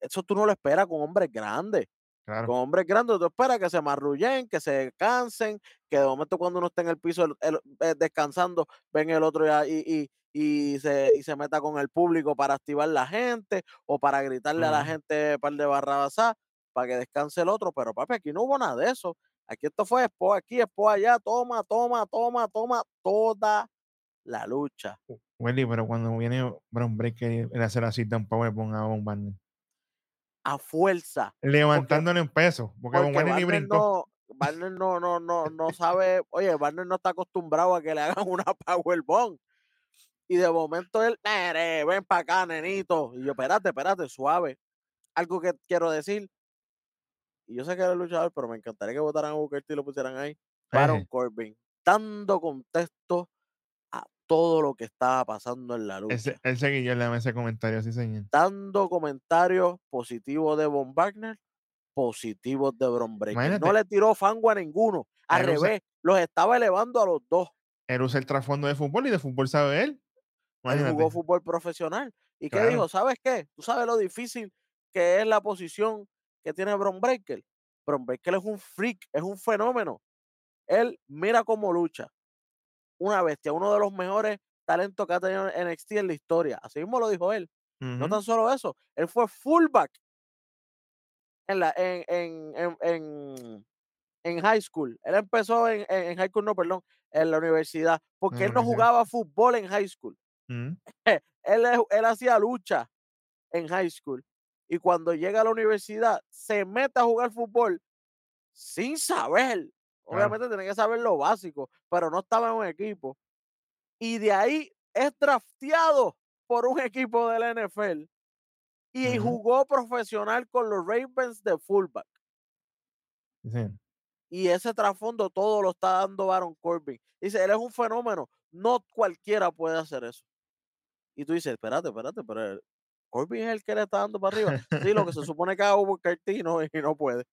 Eso tú no lo esperas con hombres grandes. Claro. Con hombres grandes tú esperas que se marrullen, que se cansen, que de momento cuando uno está en el piso el- el- eh, descansando, ven el otro ya y, y, y se, y se meta con el público para activar la gente o para gritarle a la gente un par de barrabasá para que descanse el otro. Pero papi, aquí no hubo nada de eso. Aquí esto fue expo aquí, expo allá, toma, toma, toma, toma, toda la lucha. Welly, pero cuando viene Brown Breaker y le hace la cita un powerbomb a Von Barner, A fuerza. levantándole un peso, porque Von Porque Barner ni Barner brincó. no, Barner no, no, no, no sabe, oye, Barner no está acostumbrado a que le hagan una powerbomb. Y de momento él, "Nere, ven para acá, nenito. Y yo, espérate, espérate, suave. Algo que quiero decir. Y yo sé que eres luchador, pero me encantaría que votaran a Booker T y lo pusieran ahí. Baron. Corbin, dando contexto a todo lo que estaba pasando en la lucha. Ese, mesa de comentarios, sí, señor. dando comentarios positivos de Von Wagner, positivos de Bron Breaker. No le tiró fango a ninguno. Al revés, los estaba elevando a los dos. Él usa el trasfondo de fútbol y de fútbol sabe él. Él jugó fútbol profesional. ¿Y qué Claro. dijo? ¿Sabes qué? ¿Tú sabes lo difícil que es la posición que tiene Bron Breaker? Bron Breaker es un freak, es un fenómeno. Él mira cómo lucha. Una bestia, uno de los mejores talentos que ha tenido NXT en la historia. Así mismo lo dijo él. No tan solo eso, él fue fullback en, la, en, en, en, en, high school. Él empezó en, high school, no, perdón, en la universidad, porque la él no jugaba fútbol en high school. Ujú. Él, hacía lucha en high school. Y cuando llega a la universidad, se mete a jugar fútbol sin saber. Obviamente tiene que saber lo básico, pero no estaba en un equipo. Y de ahí es drafteado por un equipo de la NFL y jugó profesional con los Ravens de fullback. Sí. Y ese trasfondo todo lo está dando Baron Corbin. Dice, él es un fenómeno. No cualquiera puede hacer eso. Y tú dices, espérate, espérate, pero Corbin es el que le está dando para arriba. Sí, lo que se supone que haga Booker T, no, y no puede.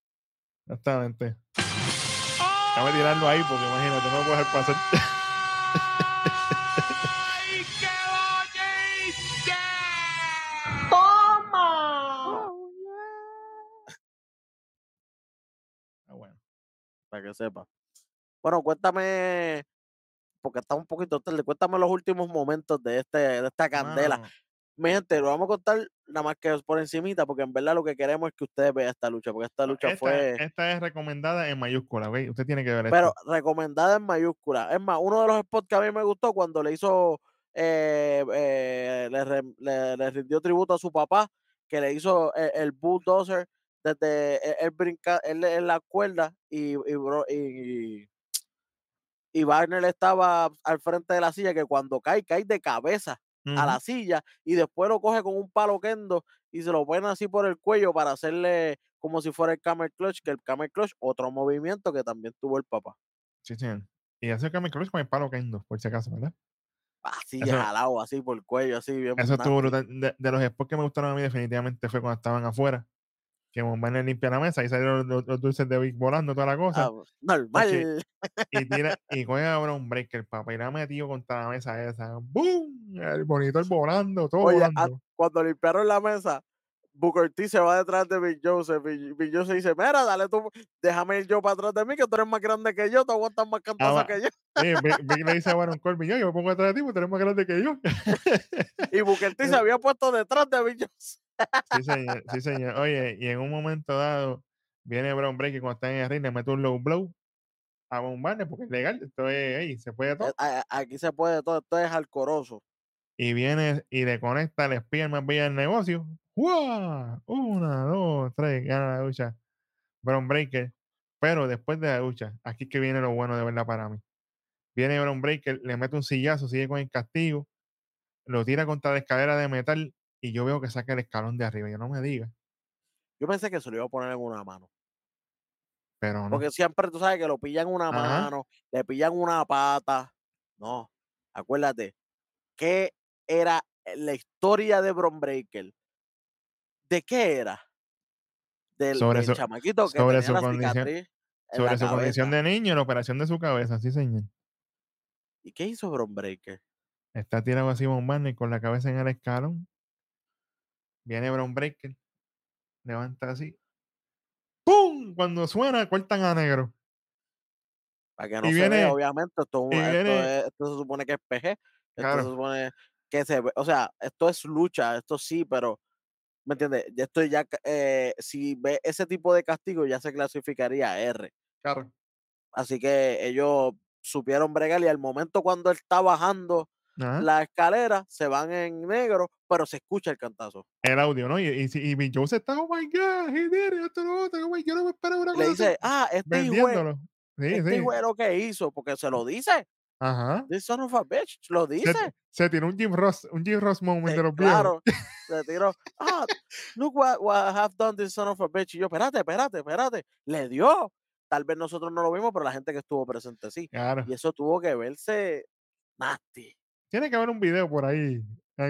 Exactamente. Déjame tirarlo ahí porque imagínate, no lo puedo dejar pasar. Ah, bueno. Para que sepa. Bueno, cuéntame, porque está un poquito tarde, cuéntame los últimos momentos de, este, de esta candela. Mano, Mi gente, lo vamos a contar nada más que por encimita, porque en verdad lo que queremos es que ustedes vean esta lucha, porque esta no, lucha esta, fue... esta es recomendada en mayúscula, ¿ok? Usted tiene que ver pero esto. recomendada en mayúscula. Es más, uno de los spots que a mí me gustó cuando le hizo, eh, eh, le, re- le- le rindió tributo a su papá, que le hizo el, el bulldozer desde él, él brinca, él en la cuerda y, y, bro- y, y Wagner estaba al frente de la silla, que cuando cae, cae de cabeza a la silla y después lo coge con un palo kendo y se lo pone así por el cuello para hacerle como si fuera el camel clutch, que el camel clutch, otro movimiento que también tuvo el papá. Sí, señor. Y hace que me Cruz con el palo Kendo, por si acaso, ¿verdad? Así Eso- jalado, así por el cuello, así bien. Eso estuvo brutal. De, de los spots que me gustaron a mí, definitivamente fue cuando estaban afuera. Que Bombarner limpia la mesa y salieron los, los dulces de Vic volando, toda la cosa. Ah, normal. y tira, y coge a Brown Breaker, papá, y la ha metido contra la mesa esa. ¡Boom! El monitor volando, todo Oye, a- volando. cuando limpiaron la mesa, Booker T se va detrás de Big Joseph. Y Big Joseph dice: Mira, dale tú, déjame ir yo para atrás de mí, que tú eres más grande que yo, tú aguantas más cantazo va. que yo. Sí, Vic le dice a Baron Corbin, yo, yo me pongo detrás de ti, porque tú eres más grande que yo. Y Booker T se había puesto detrás de Big Joseph. Sí, señor, sí, señor. Oye, y en un momento dado, viene Brown Breaker cuando está en el ring, le mete un low blow a Bombarner, porque es legal, esto es, se puede todo. Eh, a- Aquí se puede todo, esto es alcoroso. y viene y le conecta el espía más bella del negocio. ¡Guau! Una, dos, tres, gana la lucha. Brown Breaker. Pero después de la lucha, aquí es que viene lo bueno de verdad para mí. Viene Bron Breaker, le mete un sillazo, sigue con el castigo, lo tira contra la escalera de metal y yo veo que saca el escalón de arriba. Yo no me diga, Yo pensé que se lo iba a poner en una mano. pero no. Porque siempre tú sabes que lo pillan una Ajá. mano, le pillan una pata. No, acuérdate, ¿qué era la historia de Bron Breaker? ¿De qué era? Del, Sobre del su- chamaquito que sobre tenía su la condición- en Sobre su condición de niño, la operación de su cabeza, sí, señor. ¿Y qué hizo Bron Breaker? Está tirado así Von Barney con la cabeza en el escalón. Viene Brown Breaker. Levanta así. ¡Pum! Cuando suena, cortan a negro. Para que no Y se viene- vea, obviamente, esto, es un- y esto, viene- es- esto se supone que es PG. Esto Claro. se supone que se ve, o sea, esto es lucha, esto sí, pero, ¿me entiendes? Esto ya, eh, si ve ese tipo de castigo, ya se clasificaría a R. Claro. Así que ellos supieron bregar y al momento cuando él está bajando Ajá. la escalera, se van en negro, pero se escucha el cantazo. El audio, ¿no? Y, y, y se está, oh my God, he did it, esto, lo otro, oh yo no me esperaba una le cosa así", dice, ah, este vendiéndolo. Sí, este sí. lo que hizo, porque se lo dice. Ajá. This son of a bitch, lo dice. se tiró un Jim Ross, un Jim Ross moment Eh, de los viejos. claro, se tiró. Ah, look what, what I have done this son of a bitch. Y yo, espérate, espérate, espérate. Le dio. Tal vez nosotros no lo vimos, pero la gente que estuvo presente sí. Claro. Y eso tuvo que verse nasty. Tiene que haber un video por ahí.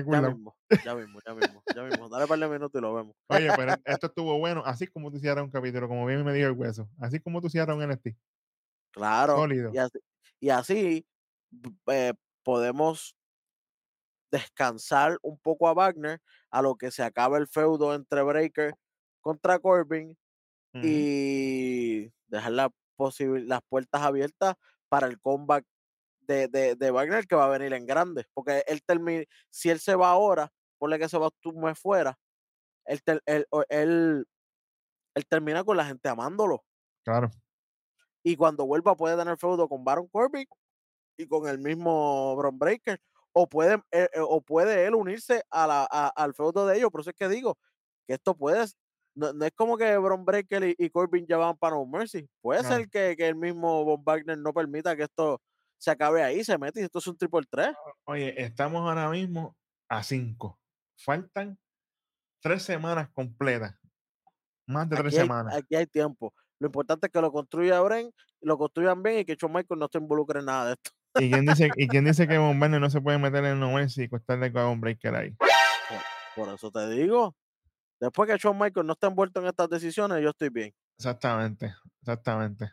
Ya mismo, ya mismo, ya mismo, ya mismo. Dale un par de minutos y lo vemos. Oye, pero esto estuvo bueno. Así como tú cierras un capítulo, como bien me dijo el hueso. Así como tú cierras un NXT. Claro. Sólido. Y así, y así b- eh, podemos descansar un poco a Wagner a lo que se acaba el feudo entre Breaker contra Corbin y dejar la las puertas abiertas para el comeback de, de, de Wagner que va a venir en grande. Porque él termina, si él se va ahora, ponle que se va un mes fuera, él, él, él, él termina con la gente amándolo. Claro. Y cuando vuelva puede tener feudo con Baron Corbin y con el mismo Bron Breaker. O puede, eh, eh, o puede él unirse a la, a- al feudo de ellos. Por eso es que digo que esto puede. No, no es como que Bron Breaker y, y Corbin ya van para No Mercy. Puede ser que, que el mismo Von Wagner no permita que esto se acabe ahí, se mete y esto es un triple 3. Oye, estamos ahora mismo a cinco. Faltan tres semanas completas. Más de tres hay, semanas. aquí hay tiempo. Lo importante es que lo construya Bren, lo construyan bien y que Shawn Michael no se involucre en nada de esto. ¿Y quién dice, ¿y quién dice que Von no se puede meter en No Mercy y costarle con un breaker ahí? Por eso te digo. Después que Shawn Michael no esté envuelto en estas decisiones, yo estoy bien. Exactamente, exactamente.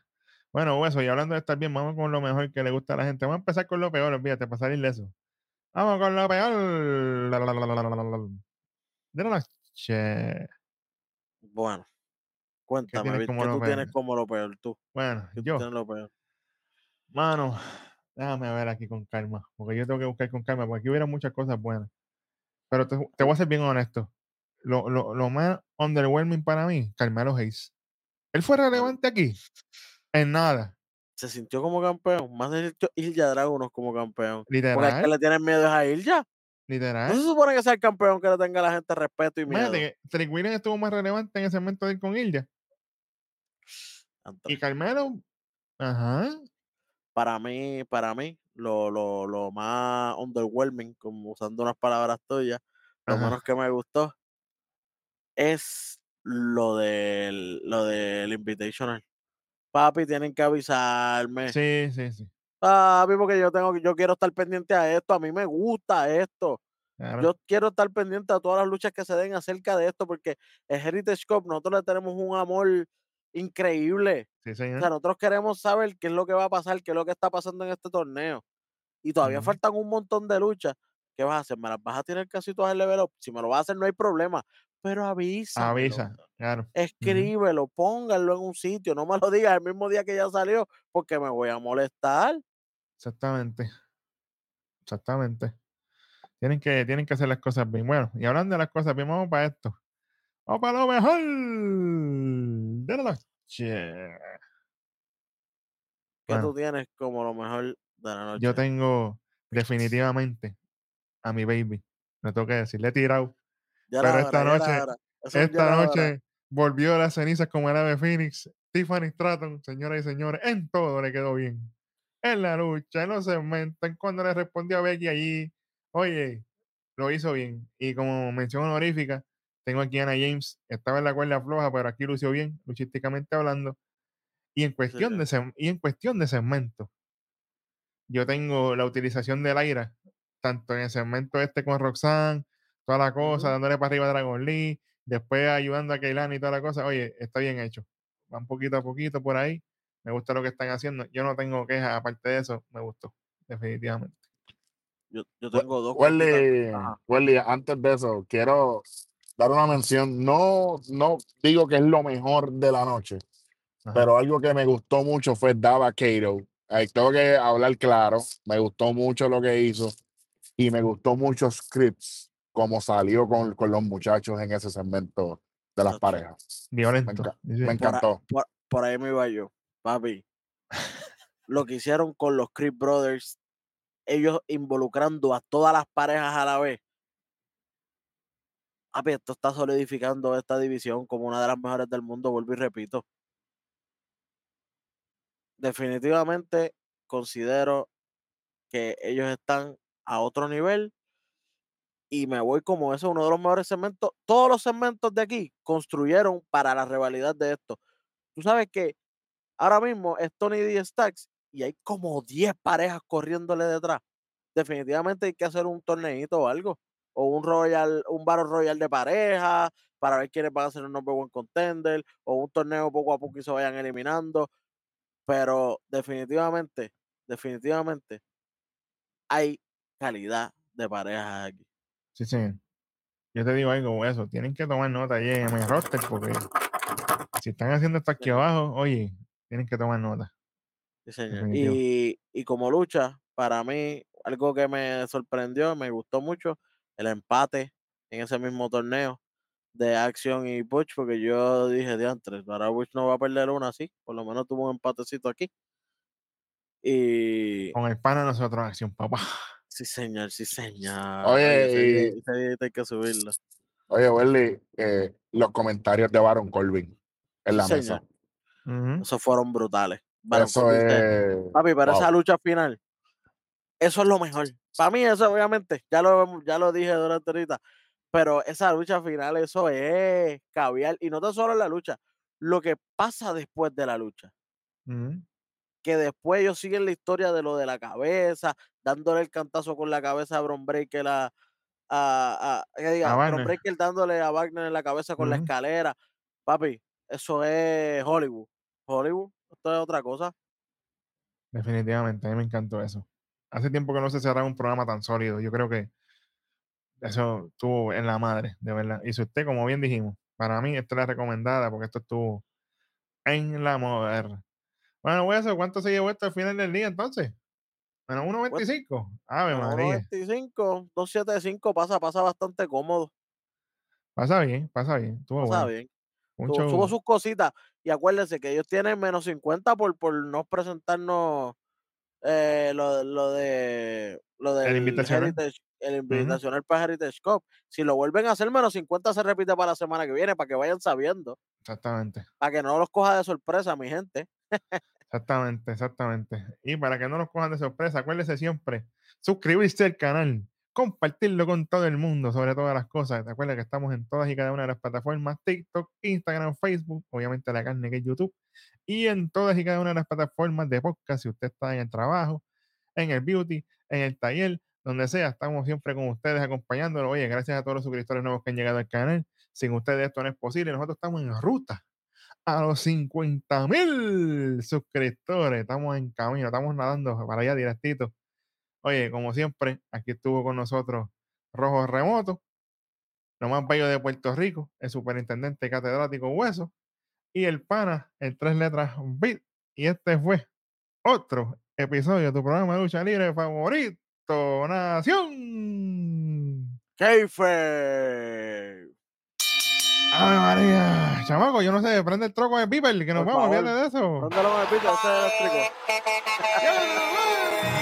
Bueno, eso, y hablando de estar bien, vamos con lo mejor que le gusta a la gente. Vamos a empezar con lo peor, olvídate, para salir de eso. Vamos con lo peor. De la noche. Bueno, cuéntame, como ¿qué tú tienes como lo peor tú? Bueno, ¿Qué tú yo, tienes lo peor? mano, déjame ver aquí con calma, porque yo tengo que buscar con calma, porque aquí hubiera muchas cosas buenas. Pero te, te voy a ser bien honesto. Lo, lo, lo más underwhelming para mí, Carmelo Hayes. ¿Él fue relevante aquí? En nada. Se sintió como campeón, más de Ilja Dragunos como campeón. Porque el que Literal, le tienen miedo es a Ilja. No literal. se supone que sea el campeón que le tenga la gente respeto y miedo. Que Trick Williams estuvo más relevante en ese momento de ir con Ilja. Anthony. Y Carmelo, ajá, Para mí, para mí, lo, lo, lo más underwhelming, como usando unas palabras tuyas, lo Ajá. menos que me gustó es lo del, lo del Invitational. Papi, tienen que avisarme. sí, sí, sí. Papi, porque yo tengo, yo quiero estar pendiente a esto. A mí me gusta esto. Claro. Yo quiero estar pendiente a todas las luchas que se den acerca de esto, porque el Heritage Cup nosotros le tenemos un amor increíble. sí, O señor. sea, nosotros queremos saber qué es lo que va a pasar, qué es lo que está pasando en este torneo. Y todavía faltan un montón de luchas. ¿Qué vas a hacer? ¿Me las vas a tirar casi todas en level up? Si me lo vas a hacer, no hay problema. Pero avisa. Avisa, claro. Escríbelo, pónganlo en un sitio. No me lo digas el mismo día que ya salió, porque me voy a molestar. Exactamente. Exactamente. Tienen que, tienen que hacer las cosas bien. Bueno, y hablando de las cosas bien, vamos para esto. Vamos para lo mejor de la noche. ¿Qué Bueno. tú tienes como lo mejor de la noche? Yo tengo definitivamente a mi baby. Me tengo que decir, le he tirado. Ya pero esta hora, noche-. Eso Esta noche volvió a las cenizas como el ave Phoenix. Tiffany Stratton, señoras y señores, en todo le quedó bien. en la lucha, en los segmentos, en cuando le respondió a Becky allí. Oye, lo hizo bien. Y como mención honorífica, tengo aquí a Ana James, estaba en la cuerda floja, pero aquí lució bien, luchísticamente hablando. Y en cuestión, de, y en cuestión de segmento, yo tengo la utilización del aire, tanto en el segmento este con Roxanne, toda la cosa, dándole para arriba a Dragon Lee, después ayudando a Keilani y toda la cosa. Oye, está bien hecho. Van poquito a poquito por ahí. Me gusta lo que están haciendo. Yo no tengo quejas, aparte de eso, me gustó, definitivamente. Yo, yo tengo dos. Welly. Welly, antes de eso, quiero dar una mención. No, no digo que es lo mejor de la noche, Ajá. pero algo que me gustó mucho fue Dava Cato. Ahí tengo que hablar claro. Me gustó mucho lo que hizo y me gustó mucho Scripts, como salió con, con los muchachos en ese segmento de las parejas. Violento. enca-. Me Por, a- encantó. por, por ahí me iba yo, papi. Lo que hicieron con los Creed Brothers, ellos involucrando a todas las parejas a la vez. Papi, esto está solidificando esta división como una de las mejores del mundo, vuelvo y repito. Definitivamente considero que ellos están a otro nivel y me voy como eso, uno de los mejores segmentos. Todos los segmentos de aquí construyeron para la rivalidad de esto. Tú sabes que ahora mismo es Tony D. Stacks y hay como 10 parejas corriéndole detrás. Definitivamente hay que hacer un torneito o algo. O un Royal, un Battle Royal de pareja para ver quiénes van a ser un number one contender. O un torneo poco a poco y se vayan eliminando. Pero definitivamente, definitivamente hay calidad de parejas aquí. Sí, sí. Yo te digo algo, eso. Tienen que tomar nota ahí en el roster porque si están haciendo esto aquí abajo, oye, tienen que tomar nota. Sí, señor. Y, y como lucha, para mí, algo que me sorprendió, me gustó mucho, el empate en ese mismo torneo de Action y Butch, porque yo dije, diantres, ahora Butch no va a perder una así, por lo menos tuvo un empatecito aquí. Y Con el pana nosotros, acción, papá. Sí, señor, sí, señor. Oye, ese hay que subirlo. Oye, Welly, eh, los comentarios de Baron Corbin en Sí, la señor. mesa. Esos fueron brutales. Baron Eso Corbin se- es. Papi, wow. esa lucha final, eso es lo mejor. Para mí, eso obviamente, ya lo, ya lo dije durante ahorita, pero esa lucha final, eso es caviar. Y no tan solo en la lucha, lo que pasa después de la lucha. Ujú. Que después ellos siguen la historia de lo de la cabeza, dándole el cantazo con la cabeza a Bron Breaker a, a, a- que diga, A Bron. Breaker dándole a Wagner en la cabeza con la escalera. Papi, eso es Hollywood. Hollywood, esto es otra cosa. Definitivamente, a mí me encantó eso. Hace tiempo que no se cerraba un programa tan sólido. Yo creo que eso estuvo en la madre, de verdad. Y si usted, como bien dijimos, para mí esta es la recomendada porque esto estuvo en la moderna. Bueno, voy a hacer cuánto se llevó esto al final del día entonces. Bueno, 1.25. Ave María. 1.25, 2.75 pasa, pasa bastante cómodo. Pasa bien, pasa bien. Estuvo Pasa bueno. bien. Tuvo sus cositas. Y acuérdense que ellos tienen menos 50 por, por no presentarnos eh, lo, lo de lo del invitacional. Heritage, el invitacional para Heritage Cup. Si lo vuelven a hacer, menos 50 se repite para la semana que viene, para que vayan sabiendo, Exactamente. para que no los coja de sorpresa, mi gente. Exactamente, exactamente. Y para que no nos cojan de sorpresa, acuérdese siempre suscribirse al canal, compartirlo con todo el mundo sobre todas las cosas. Recuerda que estamos en todas y cada una de las plataformas, TikTok, Instagram, Facebook, obviamente la carne que es YouTube, y en todas y cada una de las plataformas de podcast, si usted está en el trabajo, en el beauty, en el taller, donde sea, estamos siempre con ustedes acompañándolo. Oye, gracias a todos los suscriptores nuevos que han llegado al canal. Sin ustedes esto no es posible. Nosotros estamos en ruta a los 50 mil suscriptores. Estamos en camino, estamos nadando para allá directito. Oye, como siempre, aquí estuvo con nosotros Rojo Remoto, lo más bello de Puerto Rico, el superintendente catedrático Hueso y el pana en tres letras Beat. Y este fue otro episodio de tu programa de lucha libre favorito, Nación. ¡Keife! Ay, María, chamaco, yo no sé, prende el troco de Piper, que nos Por vamos, olvídate de eso. Póndalo en el pito, ese es eléctrico. ¡Ya,